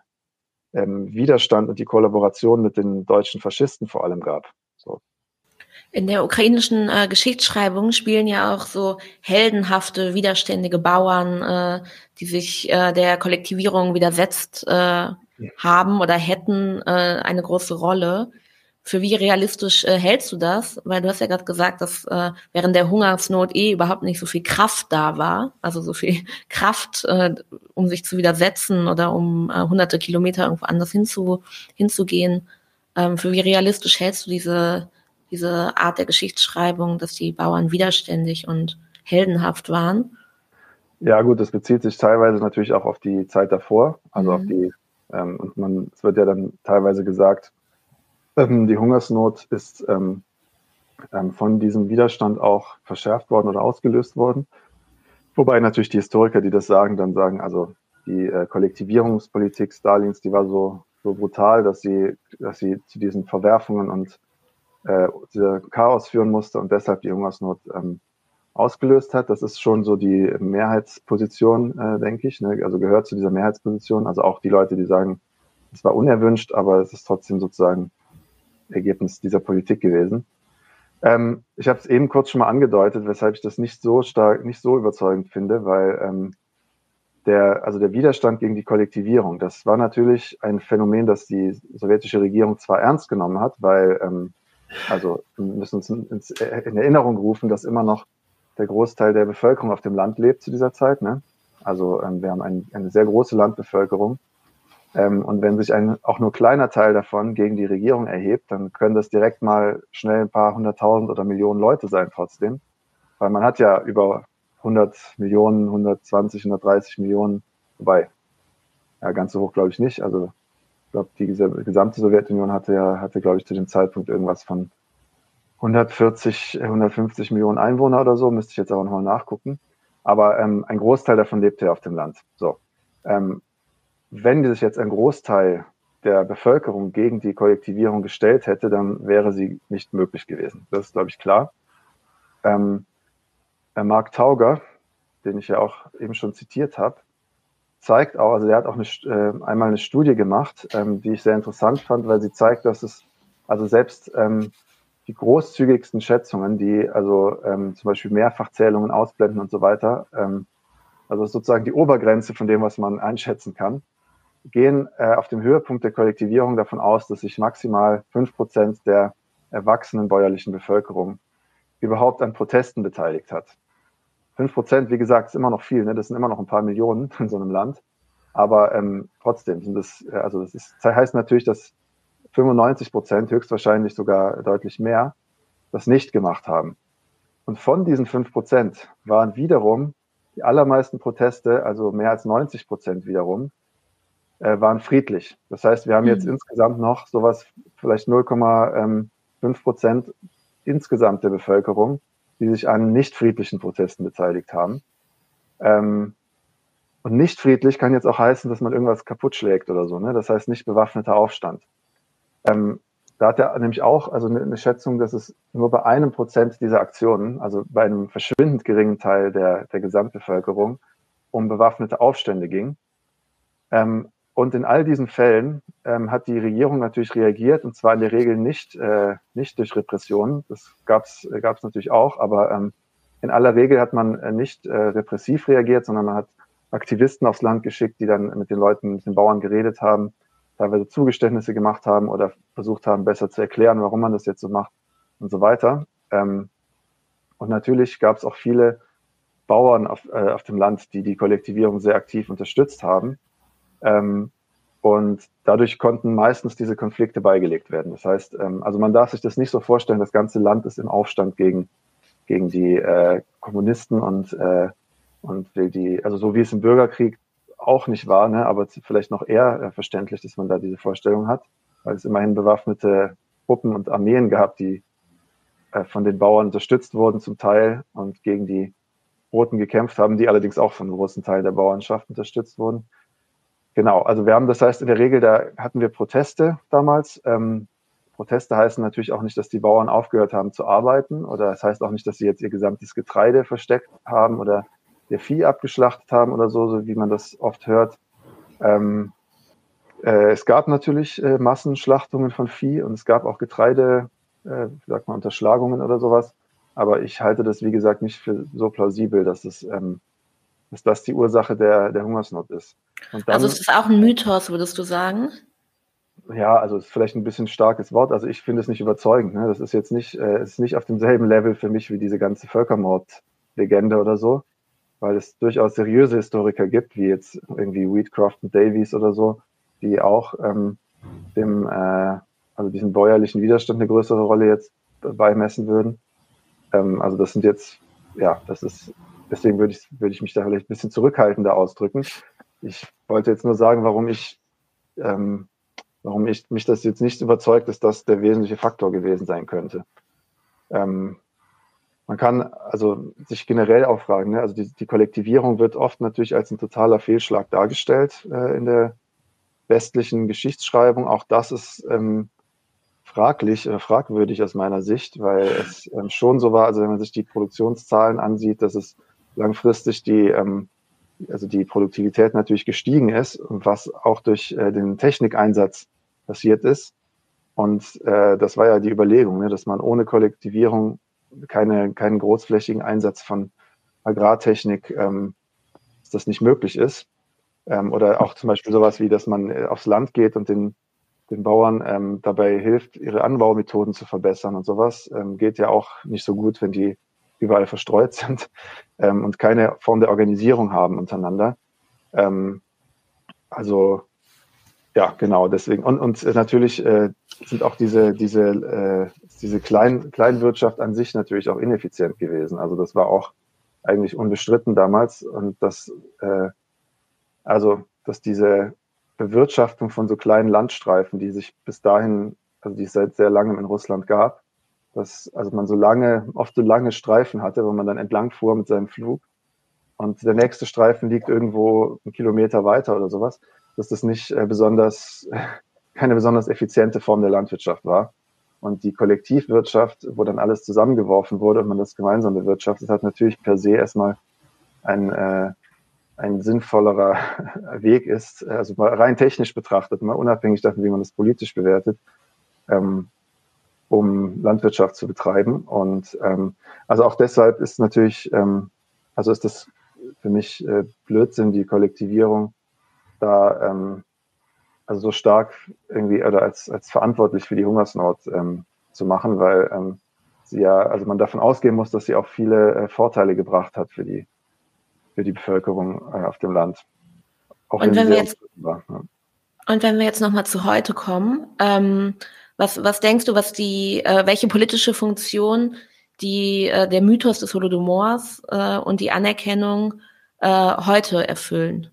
ähm, Widerstand und die Kollaboration mit den deutschen Faschisten vor allem gab. So. In der ukrainischen äh, Geschichtsschreibung spielen ja auch so heldenhafte, widerständige Bauern, äh, die sich äh, der Kollektivierung widersetzt äh, haben oder hätten, äh, eine große Rolle. Für wie realistisch äh, hältst du das? Weil du hast ja gerade gesagt, dass äh, während der Hungersnot eh überhaupt nicht so viel Kraft da war, also so viel Kraft, äh, um sich zu widersetzen oder um äh, hunderte Kilometer irgendwo anders hinzu, hinzugehen. Ähm, für wie realistisch hältst du diese, diese Art der Geschichtsschreibung, dass die Bauern widerständig und heldenhaft waren? Ja, gut, das bezieht sich teilweise natürlich auch auf die Zeit davor, also mhm. auf die, ähm, und man, es wird ja dann teilweise gesagt, ähm, die Hungersnot ist ähm, ähm, von diesem Widerstand auch verschärft worden oder ausgelöst worden. Wobei natürlich die Historiker, die das sagen, dann sagen, also die äh, Kollektivierungspolitik Stalins, die war so, so brutal, dass sie, dass sie zu diesen Verwerfungen und äh, dieser Chaos führen musste und deshalb die Hungersnot ähm, ausgelöst hat. Das ist schon so die Mehrheitsposition, äh, denke ich. Ne? Also gehört zu dieser Mehrheitsposition. Also auch die Leute, die sagen, es war unerwünscht, aber es ist trotzdem sozusagen Ergebnis dieser Politik gewesen. Ähm, ich habe es eben kurz schon mal angedeutet, weshalb ich das nicht so stark, nicht so überzeugend finde, weil ähm, der, also der Widerstand gegen die Kollektivierung, das war natürlich ein Phänomen, das die sowjetische Regierung zwar ernst genommen hat, weil, ähm, also wir müssen uns in Erinnerung rufen, dass immer noch der Großteil der Bevölkerung auf dem Land lebt zu dieser Zeit. Ne? Also ähm, wir haben ein, eine sehr große Landbevölkerung ähm, und wenn sich ein auch nur kleiner Teil davon gegen die Regierung erhebt, dann können das direkt mal schnell ein paar hunderttausend oder Millionen Leute sein trotzdem. Weil man hat ja über 100 Millionen, 120, 130 Millionen, wobei, ja, ganz so hoch glaube ich nicht. Also glaube, die gesamte Sowjetunion hatte ja, hatte, glaube ich, zu dem Zeitpunkt irgendwas von 140, 150 Millionen Einwohner oder so, müsste ich jetzt aber nochmal nachgucken. Aber ähm, ein Großteil davon lebte ja auf dem Land. So. Ähm, wenn sich jetzt ein Großteil der Bevölkerung gegen die Kollektivierung gestellt hätte, dann wäre sie nicht möglich gewesen. Das ist, glaube ich, klar. Ähm, Mark Tauger, den ich ja auch eben schon zitiert habe, zeigt auch, also er hat auch eine, äh, einmal eine Studie gemacht, ähm, die ich sehr interessant fand, weil sie zeigt, dass es also selbst ähm, die großzügigsten Schätzungen, die also ähm, zum Beispiel Mehrfachzählungen ausblenden und so weiter, ähm, also sozusagen die Obergrenze von dem, was man einschätzen kann, gehen äh, auf dem Höhepunkt der Kollektivierung davon aus, dass sich maximal fünf Prozent der erwachsenen bäuerlichen Bevölkerung überhaupt an Protesten beteiligt hat. Fünf Prozent, wie gesagt, ist immer noch viel, ne? das sind immer noch ein paar Millionen in so einem Land. Aber ähm, trotzdem sind das, äh, also das, ist, das heißt natürlich, dass 95 Prozent, höchstwahrscheinlich sogar deutlich mehr, das nicht gemacht haben. Und von diesen fünf Prozent waren wiederum die allermeisten Proteste, also mehr als 90 Prozent wiederum, äh, waren friedlich. Das heißt, wir haben jetzt mhm. insgesamt noch sowas, vielleicht 0,5 Prozent insgesamt der Bevölkerung, die sich an nicht friedlichen Protesten beteiligt haben. Ähm, und nicht friedlich kann jetzt auch heißen, dass man irgendwas kaputt schlägt oder so. Ne? Das heißt nicht bewaffneter Aufstand. Ähm, da hat er nämlich auch also eine, Schätzung, dass es nur bei einem Prozent dieser Aktionen, also bei einem verschwindend geringen Teil der, der Gesamtbevölkerung, um bewaffnete Aufstände ging. Ähm, und in all diesen Fällen ähm, hat die Regierung natürlich reagiert, und zwar in der Regel nicht, äh, nicht durch Repressionen. Das gab es äh, natürlich auch, aber ähm, in aller Regel hat man äh, nicht äh, repressiv reagiert, sondern man hat Aktivisten aufs Land geschickt, die dann mit den Leuten, mit den Bauern geredet haben, teilweise Zugeständnisse gemacht haben oder versucht haben, besser zu erklären, warum man das jetzt so macht und so weiter. Ähm, und natürlich gab es auch viele Bauern auf, äh, auf dem Land, die die Kollektivierung sehr aktiv unterstützt haben. Ähm, und dadurch konnten meistens diese Konflikte beigelegt werden. Das heißt, ähm, also man darf sich das nicht so vorstellen, das ganze Land ist im Aufstand gegen, gegen die äh, Kommunisten und, äh, und will die, also so wie es im Bürgerkrieg auch nicht war, ne, aber vielleicht noch eher äh, verständlich, dass man da diese Vorstellung hat, weil es immerhin bewaffnete Truppen und Armeen gab, die äh, von den Bauern unterstützt wurden zum Teil und gegen die Roten gekämpft haben, die allerdings auch von einem großen Teil der Bauernschaft unterstützt wurden. Genau, also wir haben, das heißt, in der Regel, da hatten wir Proteste damals. Ähm, Proteste heißen natürlich auch nicht, dass die Bauern aufgehört haben zu arbeiten oder das heißt auch nicht, dass sie jetzt ihr gesamtes Getreide versteckt haben oder ihr Vieh abgeschlachtet haben oder so, so wie man das oft hört. Ähm, äh, es gab natürlich äh, Massenschlachtungen von Vieh und es gab auch Getreide, äh, sagt man, Unterschlagungen oder sowas. Aber ich halte das, wie gesagt, nicht für so plausibel, dass es, ähm, dass das die Ursache der, der Hungersnot ist. Dann, also ist das auch ein Mythos, würdest du sagen? Ja, also ist vielleicht ein bisschen starkes Wort. Also ich finde es nicht überzeugend. Ne? Das ist jetzt nicht, äh, ist nicht auf demselben Level für mich wie diese ganze Völkermord-Legende oder so, weil es durchaus seriöse Historiker gibt, wie jetzt irgendwie Wheatcroft und Davies oder so, die auch ähm, dem, äh, also diesem bäuerlichen Widerstand eine größere Rolle jetzt beimessen würden. Ähm, also das sind jetzt, ja, das ist, deswegen würde ich, würde ich mich da vielleicht ein bisschen zurückhaltender ausdrücken. Ich wollte jetzt nur sagen, warum ich, ähm, warum ich mich das jetzt nicht überzeugt, dass das der wesentliche Faktor gewesen sein könnte. Ähm, man kann also sich generell auch fragen, ne? also die, die, Kollektivierung wird oft natürlich als ein totaler Fehlschlag dargestellt äh, in der westlichen Geschichtsschreibung. Auch das ist ähm, fraglich oder fragwürdig aus meiner Sicht, weil es ähm, schon so war, also wenn man sich die Produktionszahlen ansieht, dass es langfristig die, ähm, also die Produktivität natürlich gestiegen ist was auch durch äh, den Technikeinsatz passiert ist. Und äh, das war ja die Überlegung, ne, dass man ohne Kollektivierung keine, keinen großflächigen Einsatz von Agrartechnik, ähm, dass das nicht möglich ist. Ähm, oder auch zum Beispiel sowas wie, dass man äh, aufs Land geht und den den Bauern ähm, dabei hilft, ihre Anbaumethoden zu verbessern und sowas, ähm, geht ja auch nicht so gut, wenn die überall verstreut sind ähm, und keine Form der Organisierung haben untereinander. Ähm, also ja, genau, deswegen. Und, und natürlich äh, sind auch diese, diese, äh, diese Klein, Kleinwirtschaft an sich natürlich auch ineffizient gewesen. Also das war auch eigentlich unbestritten damals. Und das, äh, also, dass diese Bewirtschaftung von so kleinen Landstreifen, die sich bis dahin, also die es seit sehr langem in Russland gab, dass also man so lange, oft so lange Streifen hatte, wo man dann entlang fuhr mit seinem Flug und der nächste Streifen liegt irgendwo einen Kilometer weiter oder sowas, dass das nicht äh, besonders, keine besonders effiziente Form der Landwirtschaft war. Und die Kollektivwirtschaft, wo dann alles zusammengeworfen wurde und man das gemeinsam bewirtschaftet hat, natürlich per se erstmal ein, äh, ein sinnvollerer Weg ist, also mal rein technisch betrachtet, mal unabhängig davon, wie man das politisch bewertet, ähm, um Landwirtschaft zu betreiben. Und ähm, also auch deshalb ist natürlich, ähm, also ist das für mich äh, Blödsinn, die Kollektivierung da ähm, also so stark irgendwie oder als, als verantwortlich für die Hungersnot ähm, zu machen, weil ähm, sie ja, also man davon ausgehen muss, dass sie auch viele äh, Vorteile gebracht hat für die für die Bevölkerung äh, auf dem Land. Auch und wenn wir jetzt war, ja. und wenn wir jetzt noch mal zu heute kommen, ähm, was was denkst du, was die äh, welche politische Funktion die äh, der Mythos des Holodomors äh, und die Anerkennung äh, heute erfüllen?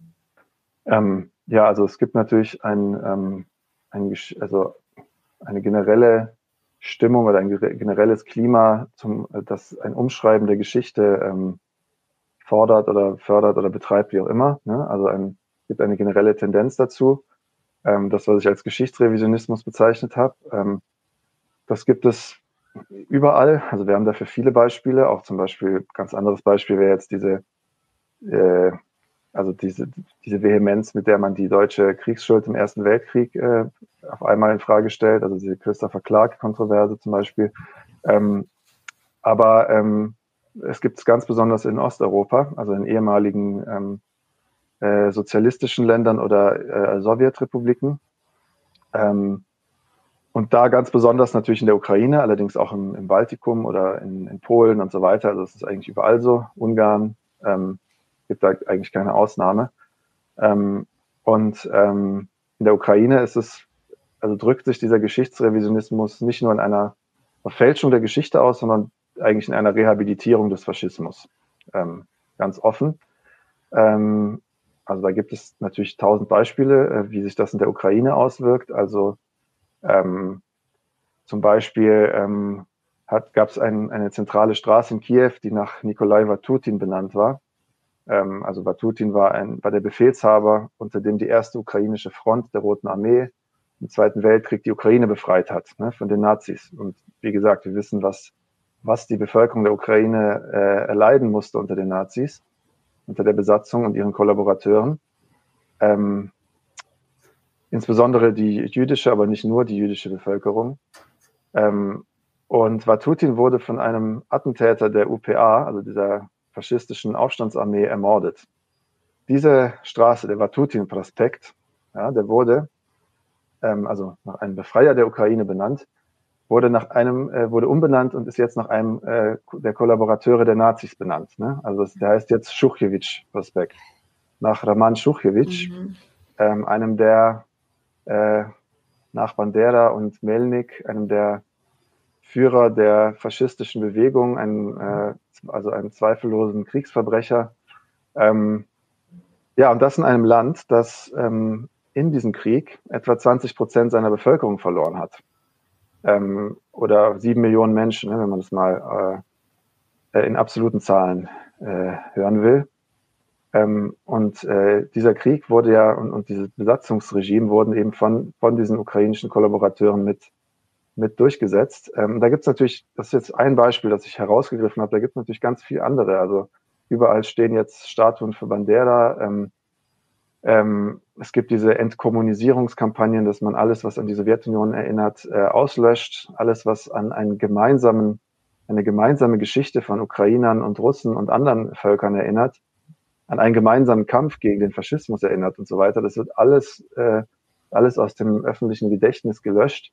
Ähm, ja, also es gibt natürlich ein, ähm, ein also eine generelle Stimmung oder ein generelles Klima, zum, das ein Umschreiben der Geschichte ähm, fordert oder fördert oder betreibt, wie auch immer. Ne? Also ein, gibt eine generelle Tendenz dazu. Ähm, das, was ich als Geschichtsrevisionismus bezeichnet habe, ähm, das gibt es überall. Also wir haben dafür viele Beispiele. Auch zum Beispiel, ganz anderes Beispiel wäre jetzt diese, äh, also diese, diese Vehemenz, mit der man die deutsche Kriegsschuld im Ersten Weltkrieg äh, auf einmal in Frage stellt. Also diese Christopher Clark-Kontroverse zum Beispiel. Ähm, aber ähm, es gibt es ganz besonders in Osteuropa, also in ehemaligen ähm, äh, sozialistischen Ländern oder äh, Sowjetrepubliken. Ähm, und da ganz besonders natürlich in der Ukraine, allerdings auch im, im Baltikum oder in, in, Polen und so weiter. Also es ist eigentlich überall so. Ungarn ähm, gibt da eigentlich keine Ausnahme. Ähm, und ähm, in der Ukraine ist es, also drückt sich dieser Geschichtsrevisionismus nicht nur in einer Verfälschung der Geschichte aus, sondern eigentlich in einer Rehabilitierung des Faschismus. Ähm, ganz offen. Ähm, also da gibt es natürlich tausend Beispiele, äh, wie sich das in der Ukraine auswirkt. Also ähm, zum Beispiel ähm, gab es ein, eine zentrale Straße in Kiew, die nach Nikolai Vatutin benannt war. Ähm, also Vatutin war, ein, war der Befehlshaber, unter dem die erste ukrainische Front der Roten Armee im Zweiten Weltkrieg die Ukraine befreit hat ne, von den Nazis. Und wie gesagt, wir wissen, was, was die Bevölkerung der Ukraine äh, erleiden musste unter den Nazis, unter der Besatzung und ihren Kollaborateuren. Ähm, insbesondere die jüdische, aber nicht nur die jüdische Bevölkerung. Ähm, und Vatutin wurde von einem Attentäter der UPA, also dieser faschistischen Aufstandsarmee, ermordet. Diese Straße, der Vatutin-Prospekt, ja, der wurde, ähm, also nach einem Befreier der Ukraine benannt, wurde nach einem, äh, wurde umbenannt und ist jetzt nach einem äh, der Kollaborateure der Nazis benannt. Ne? Also der heißt jetzt Schuchjewitsch-Prospekt. Nach Raman Schuchjewitsch, mhm. ähm, einem der äh, nach Bandera und Melnik, einem der Führer der faschistischen Bewegung, einem, äh, also einem zweifellosen Kriegsverbrecher. Ähm, ja, und das in einem Land, das ähm, in diesem Krieg etwa 20 Prozent seiner Bevölkerung verloren hat. Ähm, oder sieben Millionen Menschen, ne, wenn man das mal äh, in absoluten Zahlen äh, hören will. Ähm, und äh, dieser Krieg wurde ja und, und dieses Besatzungsregime wurden eben von, von diesen ukrainischen Kollaborateuren mit, mit durchgesetzt. Ähm, da gibt es natürlich, das ist jetzt ein Beispiel, das ich herausgegriffen habe, da gibt es natürlich ganz viele andere. Also überall stehen jetzt Statuen für Bandera. Ähm, ähm, es gibt diese Entkommunisierungskampagnen, dass man alles, was an die Sowjetunion erinnert, äh, auslöscht. Alles, was an einen gemeinsamen, eine gemeinsame Geschichte von Ukrainern und Russen und anderen Völkern erinnert, an einen gemeinsamen Kampf gegen den Faschismus erinnert und so weiter. Das wird alles, äh, alles aus dem öffentlichen Gedächtnis gelöscht.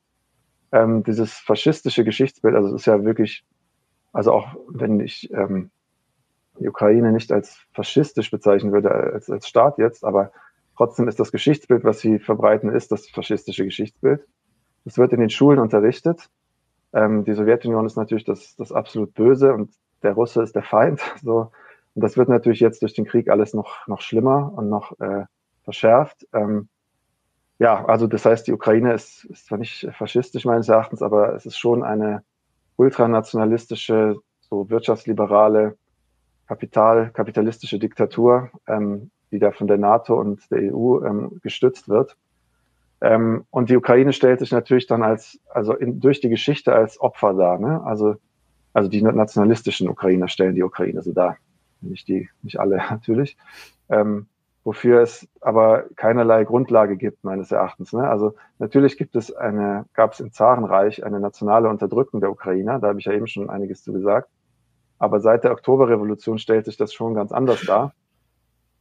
Ähm, dieses faschistische Geschichtsbild, also es ist ja wirklich, also auch wenn ich ähm, die Ukraine nicht als faschistisch bezeichnen würde, als, als Staat jetzt, aber trotzdem ist das Geschichtsbild, was sie verbreiten, ist das faschistische Geschichtsbild. Es wird in den Schulen unterrichtet. Ähm, die Sowjetunion ist natürlich das, das absolut Böse und der Russe ist der Feind. So, und das wird natürlich jetzt durch den Krieg alles noch, noch schlimmer und noch äh, verschärft. Ähm, ja, also das heißt, die Ukraine ist, ist zwar nicht faschistisch meines Erachtens, aber es ist schon eine ultranationalistische, so wirtschaftsliberale, Kapital, kapitalistische Diktatur, ähm, die da von der NATO und der EU ähm, gestützt wird. Ähm, und die Ukraine stellt sich natürlich dann als, also in, durch die Geschichte als Opfer dar. Ne? Also, also die nationalistischen Ukrainer stellen die Ukraine so dar nicht die, nicht alle natürlich, ähm, wofür es aber keinerlei Grundlage gibt, meines Erachtens. Ne? Also natürlich gibt es eine, gab es im Zarenreich eine nationale Unterdrückung der Ukrainer, da habe ich ja eben schon einiges zu gesagt. Aber seit der Oktoberrevolution stellt sich das schon ganz anders dar.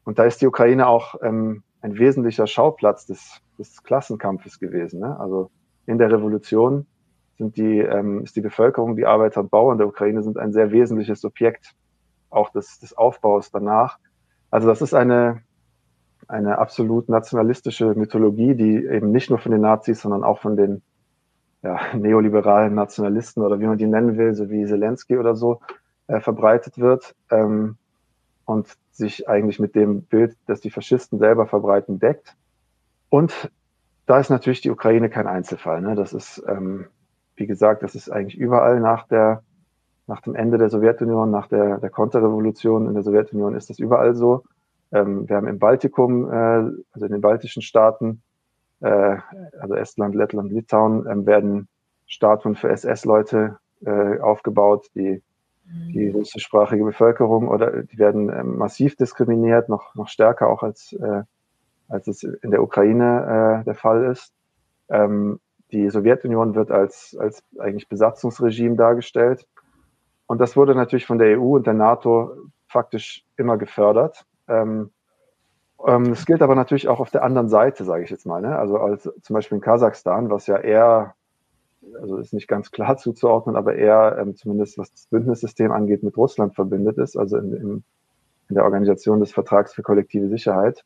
Und da ist die Ukraine auch ähm, ein wesentlicher Schauplatz des, des Klassenkampfes gewesen. Ne? Also in der Revolution sind die, ähm, ist die Bevölkerung, die Arbeiter und Bauern der Ukraine sind ein sehr wesentliches Subjekt auch des, des Aufbaus danach. Also das ist eine, eine absolut nationalistische Mythologie, die eben nicht nur von den Nazis, sondern auch von den ja, neoliberalen Nationalisten oder wie man die nennen will, so wie Zelensky oder so, äh, verbreitet wird ähm, und sich eigentlich mit dem Bild, das die Faschisten selber verbreiten, deckt. Und da ist natürlich die Ukraine kein Einzelfall. Ne? Das ist, ähm, wie gesagt, das ist eigentlich überall nach der nach dem Ende der Sowjetunion, nach der, der Konterrevolution in der Sowjetunion ist das überall so. Ähm, wir haben im Baltikum, äh, also in den baltischen Staaten, äh, also Estland, Lettland, Litauen, ähm, werden Statuen für SS-Leute äh, aufgebaut, die die russischsprachige Bevölkerung oder die werden ähm, massiv diskriminiert, noch, noch stärker auch als, äh, als es in der Ukraine äh, der Fall ist. Ähm, die Sowjetunion wird als, als eigentlich Besatzungsregime dargestellt. und das wurde natürlich von der EU und der NATO faktisch immer gefördert. Ähm, ähm, es gilt aber natürlich auch auf der anderen Seite, sage ich jetzt mal. Ne? Also als, zum Beispiel in Kasachstan, was ja eher, also ist nicht ganz klar zuzuordnen, aber eher ähm, zumindest was das Bündnissystem angeht, mit Russland verbindet ist, also in, in, in der Organisation des Vertrags für kollektive Sicherheit.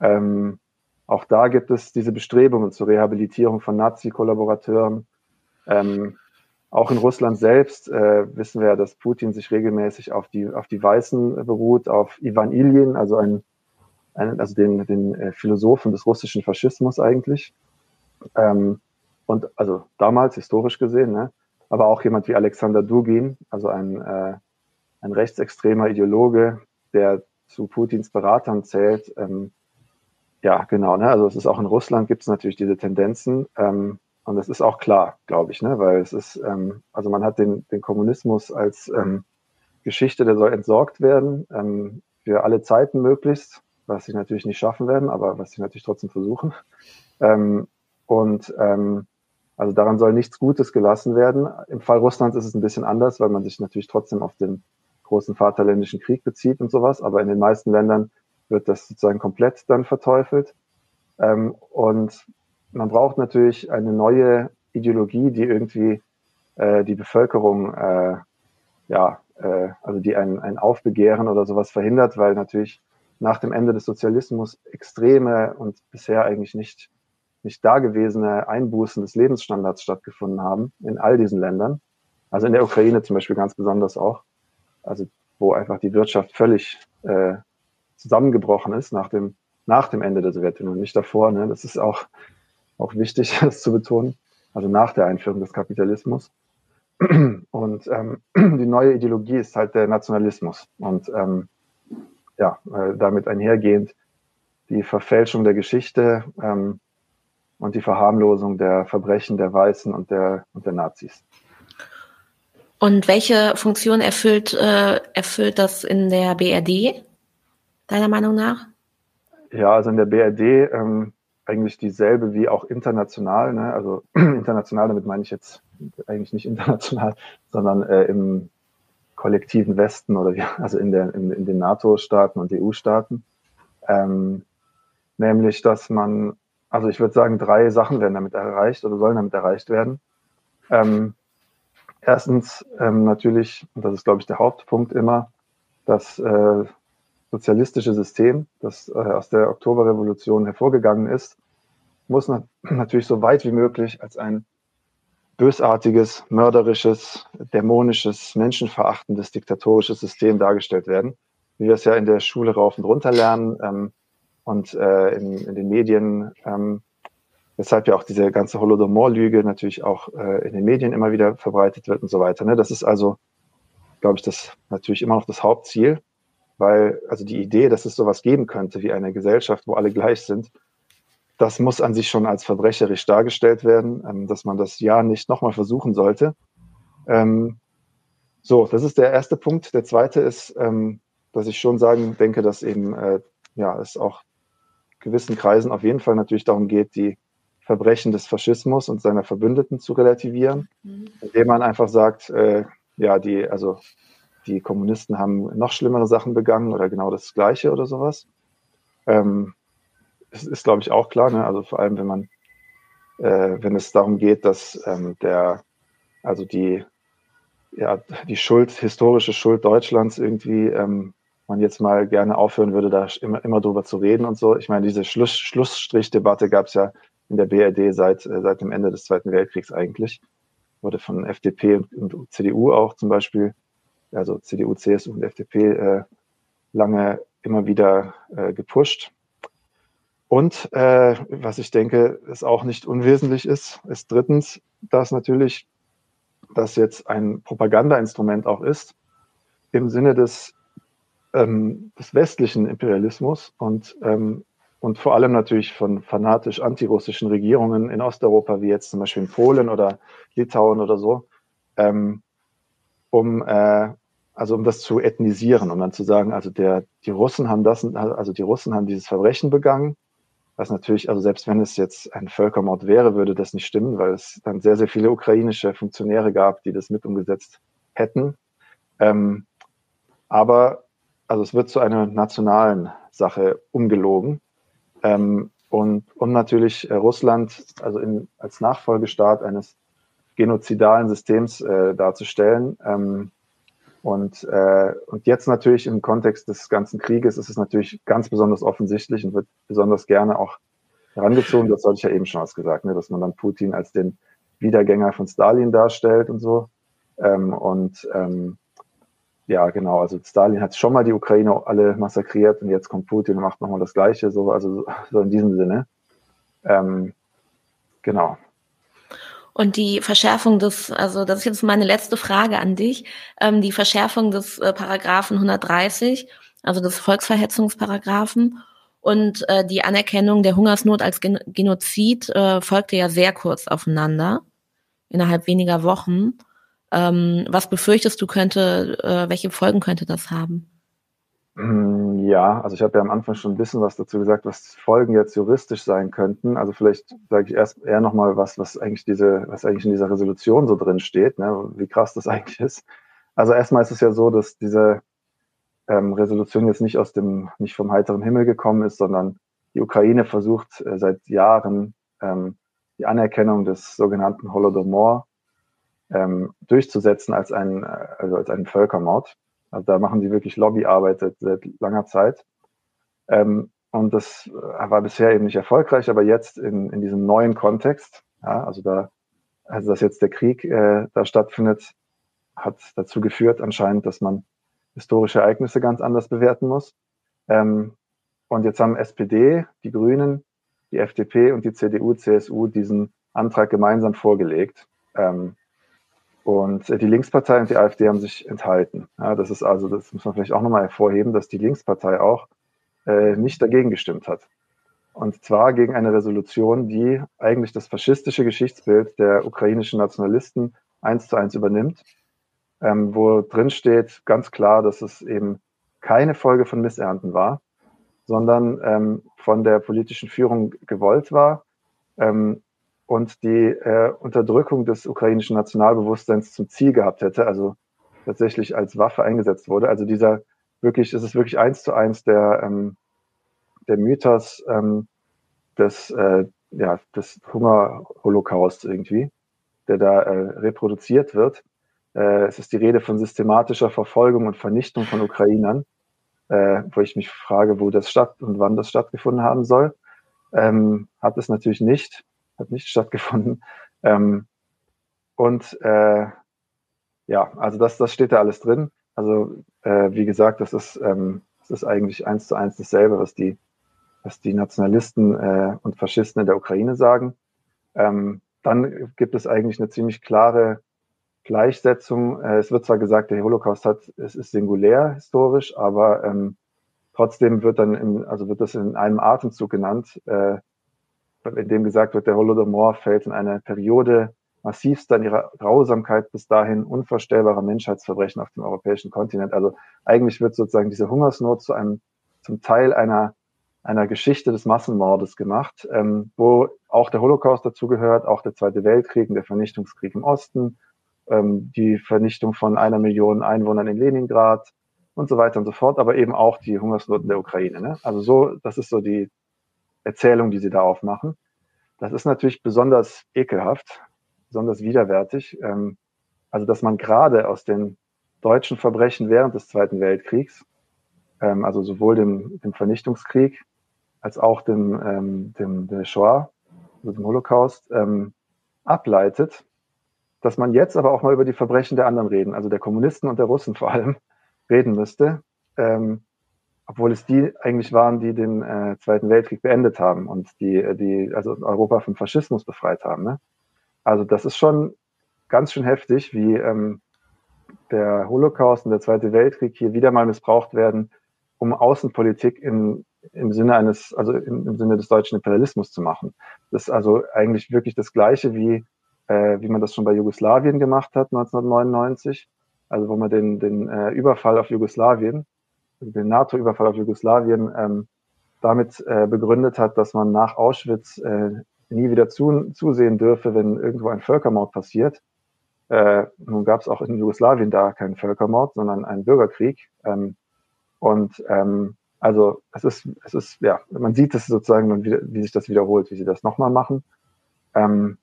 Ähm, auch da gibt es diese Bestrebungen zur Rehabilitierung von Nazi-Kollaborateuren. Ähm, auch in Russland selbst äh, wissen wir, dass Putin sich regelmäßig auf die, auf die Weißen beruht, auf Ivan Ilyin, also ein, ein also den, den äh, Philosophen des russischen Faschismus eigentlich. Ähm, und also damals historisch gesehen, ne? aber auch jemand wie Alexander Dugin, also ein, äh, ein rechtsextremer Ideologe, der zu Putins Beratern zählt. Ähm, ja, genau. Ne? Also es ist auch in Russland gibt es natürlich diese Tendenzen. Ähm, und das ist auch klar, glaube ich, ne? weil es ist, ähm, also man hat den, den Kommunismus als ähm, Geschichte, der soll entsorgt werden, ähm, für alle Zeiten möglichst, was sie natürlich nicht schaffen werden, aber was sie natürlich trotzdem versuchen. Ähm, und also daran soll nichts Gutes gelassen werden. Im Fall Russlands ist es ein bisschen anders, weil man sich natürlich trotzdem auf den großen Vaterländischen Krieg bezieht und sowas, aber in den meisten Ländern wird das sozusagen komplett dann verteufelt. Ähm, und man braucht natürlich eine neue Ideologie, die irgendwie äh, die Bevölkerung, äh, ja, äh, also die ein, ein Aufbegehren oder sowas verhindert, weil natürlich nach dem Ende des Sozialismus extreme und bisher eigentlich nicht, nicht dagewesene Einbußen des Lebensstandards stattgefunden haben in all diesen Ländern. Also in der Ukraine zum Beispiel ganz besonders auch. Also wo einfach die Wirtschaft völlig äh, zusammengebrochen ist nach dem, nach dem Ende der Sowjetunion, nicht davor. Ne? Das ist auch auch wichtig, das zu betonen, also nach der Einführung des Kapitalismus. Und ähm, die neue Ideologie ist halt der Nationalismus. Und ähm, ja, äh, damit einhergehend die Verfälschung der Geschichte ähm, und die Verharmlosung der Verbrechen der Weißen und der, und der Nazis. Und welche Funktion erfüllt, äh, erfüllt das in der BRD, deiner Meinung nach? Ja, also in der BRD ähm, eigentlich dieselbe wie auch international. Ne? Also international, damit meine ich jetzt eigentlich nicht international, sondern äh, im kollektiven Westen oder wie, also in, der, in, in den NATO-Staaten und EU-Staaten. Ähm, nämlich, dass man, also ich würde sagen, drei Sachen werden damit erreicht oder sollen damit erreicht werden. Ähm, erstens ähm, natürlich, und das ist, glaube ich, der Hauptpunkt immer, das äh, sozialistische System, das äh, aus der Oktoberrevolution hervorgegangen ist, muss na natürlich so weit wie möglich als ein bösartiges, mörderisches, dämonisches, menschenverachtendes, diktatorisches System dargestellt werden, wie wir es ja in der Schule rauf und runter lernen ähm, und äh, in, in, den Medien, ähm, weshalb ja auch diese ganze Holodomor-Lüge natürlich auch äh, in den Medien immer wieder verbreitet wird und so weiter. Ne? Das ist also, glaube ich, das natürlich immer noch das Hauptziel weil also die Idee, dass es sowas geben könnte wie eine Gesellschaft, wo alle gleich sind, das muss an sich schon als verbrecherisch dargestellt werden, ähm, dass man das ja nicht nochmal versuchen sollte. Ähm, so, das ist der erste Punkt. Der zweite ist, ähm, dass ich schon sagen denke, dass eben äh, ja es auch gewissen Kreisen auf jeden Fall natürlich darum geht, die Verbrechen des Faschismus und seiner Verbündeten zu relativieren, mhm. indem man einfach sagt, äh, ja, die, also die Kommunisten haben noch schlimmere Sachen begangen oder genau das Gleiche oder sowas. Ähm, es ist, glaube ich, auch klar, ne? also vor allem, wenn man, äh, wenn es darum geht, dass ähm, der, also die, ja, die Schuld, historische Schuld Deutschlands irgendwie, ähm, man jetzt mal gerne aufhören würde, da immer, immer drüber zu reden und so. Ich meine, diese Schluss, Schlussstrichdebatte gab es ja in der BRD seit, äh, seit dem Ende des Zweiten Weltkriegs eigentlich. Wurde von FDP und, und CDU auch zum Beispiel also CDU, CSU und FDP, äh, lange immer wieder äh, gepusht. Und äh, was ich denke, ist auch nicht unwesentlich ist, ist drittens, dass natürlich das jetzt ein Propagandainstrument auch ist im Sinne des, ähm, des westlichen Imperialismus und, ähm, und vor allem natürlich von fanatisch antirussischen Regierungen in Osteuropa, wie jetzt zum Beispiel in Polen oder Litauen oder so, ähm, um, äh, also um das zu ethnisieren, um dann zu sagen, also der, die Russen haben das, also die Russen haben dieses Verbrechen begangen, was natürlich, also selbst wenn es jetzt ein Völkermord wäre, würde das nicht stimmen, weil es dann sehr, sehr viele ukrainische Funktionäre gab, die das mit umgesetzt hätten. Ähm, aber also es wird zu einer nationalen Sache umgelogen. Ähm, und um natürlich äh, Russland also in, als Nachfolgestaat eines genozidalen Systems äh, darzustellen. Ähm, und, äh, und jetzt natürlich im Kontext des ganzen Krieges ist es natürlich ganz besonders offensichtlich und wird besonders gerne auch herangezogen. Das hatte ich ja eben schon was gesagt, ne, dass man dann Putin als den Wiedergänger von Stalin darstellt und so. Ähm, und ähm, ja, genau, also Stalin hat schon mal die Ukraine alle massakriert und jetzt kommt Putin und macht nochmal das Gleiche, so, also so in diesem Sinne. Ähm, genau. Und die Verschärfung des, also das ist jetzt meine letzte Frage an dich, ähm, die Verschärfung des äh, Paragraphen 130, also des Volksverhetzungsparagraphen und äh, die Anerkennung der Hungersnot als Gen Genozid äh, folgte ja sehr kurz aufeinander, innerhalb weniger Wochen. Ähm, was befürchtest du könnte, äh, welche Folgen könnte das haben? Mm, ja, also ich habe ja am Anfang schon ein bisschen was dazu gesagt, was Folgen jetzt juristisch sein könnten. Also vielleicht sage ich erst eher nochmal was, was eigentlich diese, was eigentlich in dieser Resolution so drin steht, ne, wie krass das eigentlich ist. Also erstmal ist es ja so, dass diese ähm, Resolution jetzt nicht aus dem, nicht vom heiteren Himmel gekommen ist, sondern die Ukraine versucht äh, seit Jahren ähm, die Anerkennung des sogenannten Holodomor ähm, durchzusetzen als ein, also als einen Völkermord. Also da machen sie wirklich Lobbyarbeit seit, seit langer Zeit. Ähm, und das war bisher eben nicht erfolgreich, aber jetzt in, in diesem neuen Kontext, ja, also da, also dass jetzt der Krieg äh, da stattfindet, hat dazu geführt anscheinend, dass man historische Ereignisse ganz anders bewerten muss. Ähm, und jetzt haben SPD, die Grünen, die FDP und die CDU, CSU diesen Antrag gemeinsam vorgelegt. Ähm, und die Linkspartei und die AfD haben sich enthalten. Ja, das ist also, das muss man vielleicht auch nochmal hervorheben, dass die Linkspartei auch äh, nicht dagegen gestimmt hat. Und zwar gegen eine Resolution, die eigentlich das faschistische Geschichtsbild der ukrainischen Nationalisten eins zu eins übernimmt, ähm, wo drin steht ganz klar, dass es eben keine Folge von Missernten war, sondern ähm, von der politischen Führung gewollt war, ähm, und die äh, Unterdrückung des ukrainischen Nationalbewusstseins zum Ziel gehabt hätte, also tatsächlich als Waffe eingesetzt wurde. Also dieser wirklich, es ist wirklich eins zu eins der, ähm, der Mythos ähm, des, äh, ja, des Hungerholocausts irgendwie, der da äh, reproduziert wird. Äh, es ist die Rede von systematischer Verfolgung und Vernichtung von Ukrainern, äh, wo ich mich frage, wo das statt und wann das stattgefunden haben soll. Ähm, hat es natürlich nicht hat nicht stattgefunden. Ähm, und äh, ja, also das, das steht da alles drin. Also äh, wie gesagt, das ist, ähm, das ist eigentlich eins zu eins dasselbe, was die, was die Nationalisten äh, und Faschisten in der Ukraine sagen. Ähm, dann gibt es eigentlich eine ziemlich klare Gleichsetzung. Äh, es wird zwar gesagt, der Holocaust hat, es ist singulär historisch, aber ähm, trotzdem wird dann, in, also wird das in einem Atemzug genannt. Äh, in dem gesagt wird, der Holodomor fällt in eine Periode massivster in ihrer Grausamkeit bis dahin unvorstellbarer Menschheitsverbrechen auf dem europäischen Kontinent. Also eigentlich wird sozusagen diese Hungersnot zu einem, zum Teil einer, einer Geschichte des Massenmordes gemacht, ähm, wo auch der Holocaust dazugehört, auch der Zweite Weltkrieg und der Vernichtungskrieg im Osten, ähm, die Vernichtung von einer Million Einwohnern in Leningrad und so weiter und so fort, aber eben auch die Hungersnot in der Ukraine. Ne? Also so, das ist so die, Erzählung, die sie da aufmachen. Das ist natürlich besonders ekelhaft, besonders widerwärtig. Ähm, also, dass man gerade aus den deutschen Verbrechen während des Zweiten Weltkriegs, ähm, also sowohl dem, dem Vernichtungskrieg als auch dem, ähm, dem der Shoah, also dem Holocaust, ableitet, dass man jetzt aber auch mal über die Verbrechen der anderen reden, also der Kommunisten und der Russen vor allem, reden müsste. Ähm, obwohl es die eigentlich waren, die den äh, Zweiten Weltkrieg beendet haben und die, äh, die also Europa vom Faschismus befreit haben. Ne? Also das ist schon ganz schön heftig, wie ähm, der Holocaust und der Zweite Weltkrieg hier wieder mal missbraucht werden, um Außenpolitik in, im Sinne eines, also im, im Sinne des deutschen Imperialismus zu machen. Das ist also eigentlich wirklich das Gleiche wie, äh, wie man das schon bei Jugoslawien gemacht hat 1999, also wo man den, den äh, Überfall auf Jugoslawien den NATO-Überfall auf Jugoslawien ähm, damit äh, begründet hat, dass man nach Auschwitz äh, nie wieder zu, zusehen dürfe, wenn irgendwo ein Völkermord passiert. Äh, nun gab es auch in Jugoslawien da keinen Völkermord, sondern einen Bürgerkrieg. Ähm, und ähm, also es ist, es ist, ja, man sieht es sozusagen, wie, wie sich das wiederholt, wie sie das nochmal machen. Ähm,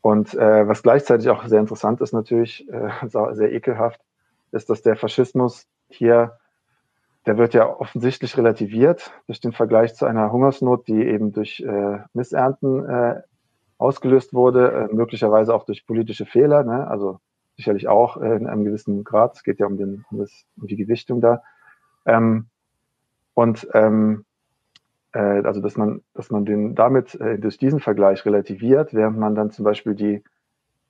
und äh, was gleichzeitig auch sehr interessant ist natürlich, äh, sehr ekelhaft, ist, dass der Faschismus hier, der wird ja offensichtlich relativiert durch den Vergleich zu einer Hungersnot, die eben durch äh, Missernten äh, ausgelöst wurde, äh, möglicherweise auch durch politische Fehler, ne? also sicherlich auch in einem gewissen Grad. Es geht ja um, den, um, das, um die Gewichtung da. Ähm, und ähm, äh, also dass man, dass man den damit äh, durch diesen Vergleich relativiert, während man dann zum Beispiel die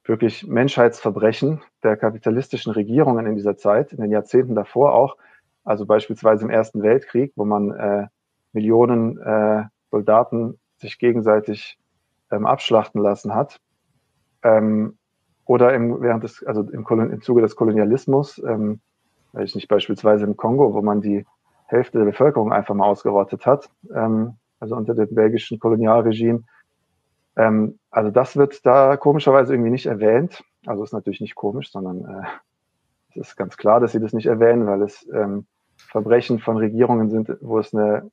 wirklich Menschheitsverbrechen der kapitalistischen Regierungen in dieser Zeit, in den Jahrzehnten davor auch, also beispielsweise im Ersten Weltkrieg, wo man äh, Millionen äh, Soldaten sich gegenseitig ähm, abschlachten lassen hat, ähm, oder im, während des, also im, im Zuge des Kolonialismus, ähm, ich nicht beispielsweise im Kongo, wo man die Hälfte der Bevölkerung einfach mal ausgerottet hat, ähm, also unter dem belgischen Kolonialregime. Ähm, also das wird da komischerweise irgendwie nicht erwähnt. Also ist natürlich nicht komisch, sondern äh, es ist ganz klar, dass sie das nicht erwähnen, weil es ähm, Verbrechen von Regierungen sind, wo es eine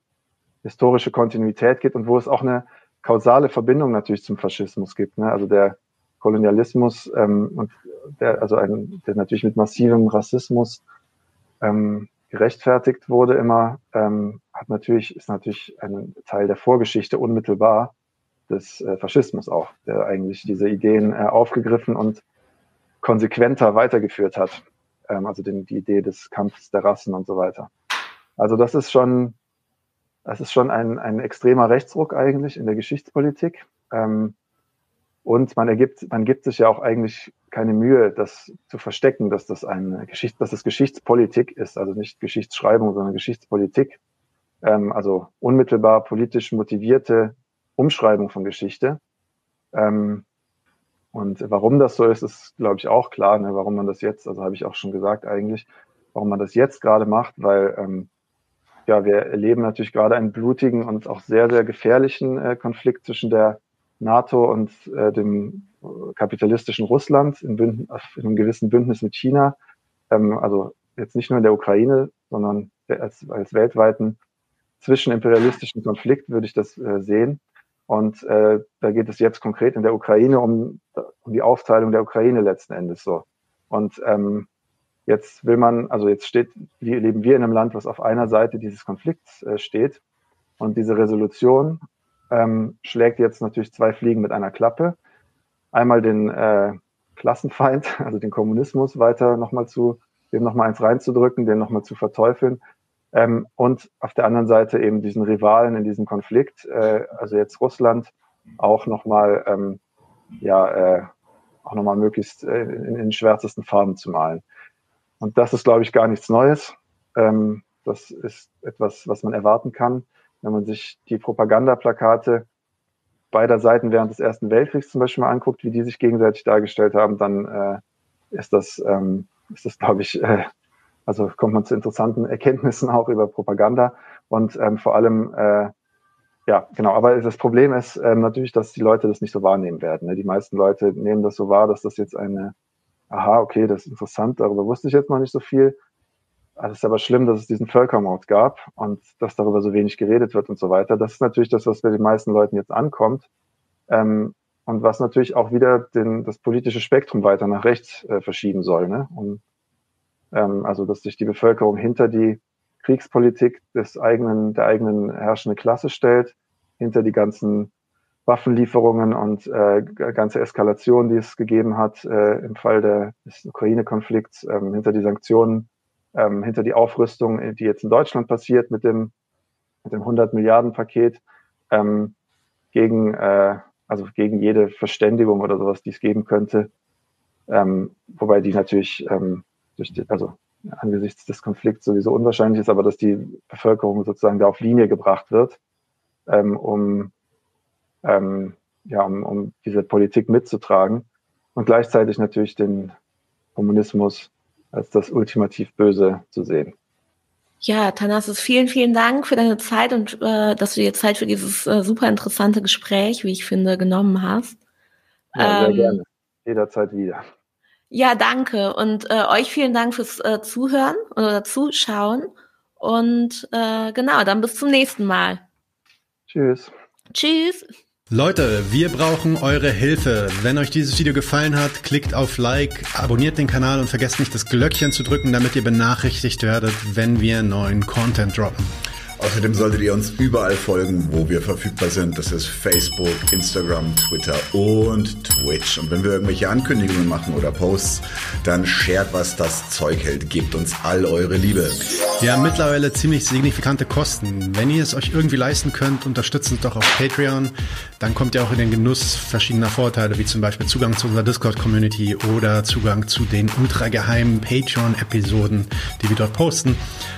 historische Kontinuität gibt und wo es auch eine kausale Verbindung natürlich zum Faschismus gibt. Ne? Also der Kolonialismus ähm, und der, also ein, der natürlich mit massivem Rassismus ähm, gerechtfertigt wurde immer, ähm, hat natürlich, ist natürlich ein Teil der Vorgeschichte unmittelbar des äh, Faschismus auch, der eigentlich diese Ideen äh, aufgegriffen und konsequenter weitergeführt hat. Ähm, also den, die Idee des Kampfes der Rassen und so weiter. Also das ist schon, das ist schon ein, ein extremer Rechtsruck eigentlich in der Geschichtspolitik. Ähm, und man ergibt, man gibt sich ja auch eigentlich keine Mühe, das zu verstecken, dass das eine Geschichte, dass das Geschichtspolitik ist, also nicht Geschichtsschreibung, sondern Geschichtspolitik. Ähm, also unmittelbar politisch motivierte Umschreibung von Geschichte. Ähm, und warum das so ist, ist, glaube ich, auch klar, ne, warum man das jetzt, also habe ich auch schon gesagt eigentlich, warum man das jetzt gerade macht, weil ähm, ja, wir erleben natürlich gerade einen blutigen und auch sehr, sehr gefährlichen äh, Konflikt zwischen der NATO und äh, dem kapitalistischen Russland in, Bünd in einem gewissen Bündnis mit China. Ähm, also jetzt nicht nur in der Ukraine, sondern als, als weltweiten zwischenimperialistischen Konflikt würde ich das äh, sehen. Und äh, da geht es jetzt konkret in der Ukraine um, um die Aufteilung der Ukraine letzten Endes so. Und ähm, jetzt will man, also jetzt steht, leben wir in einem Land, was auf einer Seite dieses Konflikts äh, steht. Und diese Resolution ähm, schlägt jetzt natürlich zwei Fliegen mit einer Klappe. Einmal den äh, Klassenfeind, also den Kommunismus weiter nochmal zu, dem nochmal eins reinzudrücken, den nochmal zu verteufeln. Ähm, und auf der anderen Seite eben diesen Rivalen in diesem Konflikt, äh, also jetzt Russland, auch nochmal, ähm, ja, äh, auch nochmal möglichst äh, in, den schwärzesten Farben zu malen. Und das ist, glaube ich, gar nichts Neues. Ähm, das ist etwas, was man erwarten kann. Wenn man sich die Propagandaplakate beider Seiten während des Ersten Weltkriegs zum Beispiel mal anguckt, wie die sich gegenseitig dargestellt haben, dann äh, ist das, ähm, das, glaube ich, äh, also kommt man zu interessanten Erkenntnissen auch über Propaganda und ähm, vor allem, äh, ja, genau. Aber das Problem ist ähm, natürlich, dass die Leute das nicht so wahrnehmen werden. Ne? Die meisten Leute nehmen das so wahr, dass das jetzt eine, aha, okay, das ist interessant, darüber wusste ich jetzt noch nicht so viel. Es ist aber schlimm, dass es diesen Völkermord gab und dass darüber so wenig geredet wird und so weiter. Das ist natürlich das, was bei den meisten Leuten jetzt ankommt. Ähm, und was natürlich auch wieder den, das politische Spektrum weiter nach rechts äh, verschieben soll. Ne? Und, ähm, also, dass sich die Bevölkerung hinter die Kriegspolitik des eigenen, der eigenen herrschenden Klasse stellt, hinter die ganzen Waffenlieferungen und äh, ganze Eskalation, die es gegeben hat äh, im Fall der, des Ukraine-Konflikts, ähm, hinter die Sanktionen ähm, hinter die Aufrüstung, die jetzt in Deutschland passiert mit dem, mit dem 100 Milliarden Paket, ähm, gegen, äh, also gegen jede Verständigung oder sowas, die es geben könnte. Ähm, wobei die natürlich ähm, durch die, also angesichts des Konflikts sowieso unwahrscheinlich ist, aber dass die Bevölkerung sozusagen da auf Linie gebracht wird, ähm, um, ähm, ja, um, um diese Politik mitzutragen und gleichzeitig natürlich den Kommunismus als das ultimativ Böse zu sehen. Ja, Thanasis, vielen, vielen Dank für deine Zeit und äh, dass du dir Zeit für dieses äh, super interessante Gespräch, wie ich finde, genommen hast. Ja, sehr ähm, gerne. Jederzeit wieder. Ja, danke. Und äh, euch vielen Dank fürs äh, Zuhören oder Zuschauen. Und äh, genau, dann bis zum nächsten Mal. Tschüss. Tschüss. Leute, wir brauchen eure Hilfe. Wenn euch dieses Video gefallen hat, klickt auf Like, abonniert den Kanal und vergesst nicht das Glöckchen zu drücken, damit ihr benachrichtigt werdet, wenn wir neuen Content droppen. Außerdem solltet ihr uns überall folgen, wo wir verfügbar sind. Das ist Facebook, Instagram, Twitter und Twitch. Und wenn wir irgendwelche Ankündigungen machen oder Posts, dann shared, was das Zeug hält. Gebt uns all eure Liebe. Wir haben mittlerweile ziemlich signifikante Kosten. Wenn ihr es euch irgendwie leisten könnt, unterstützt uns doch auf Patreon. Dann kommt ihr auch in den Genuss verschiedener Vorteile, wie zum Beispiel Zugang zu unserer Discord-Community oder Zugang zu den ultrageheimen Patreon-Episoden, die wir dort posten.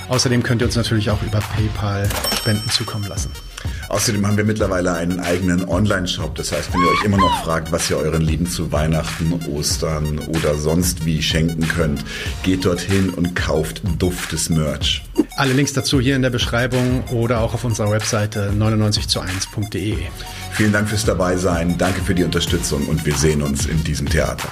Außerdem könnt ihr uns natürlich auch über PayPal Spenden zukommen lassen. Außerdem haben wir mittlerweile einen eigenen Online-Shop. Das heißt, wenn ihr euch immer noch fragt, was ihr euren Lieben zu Weihnachten, Ostern oder sonst wie schenken könnt, geht dorthin und kauft duftes Merch. Alle Links dazu hier in der Beschreibung oder auch auf unserer Webseite 99 zu 1.de. Vielen Dank fürs Dabeisein, danke für die Unterstützung und wir sehen uns in diesem Theater.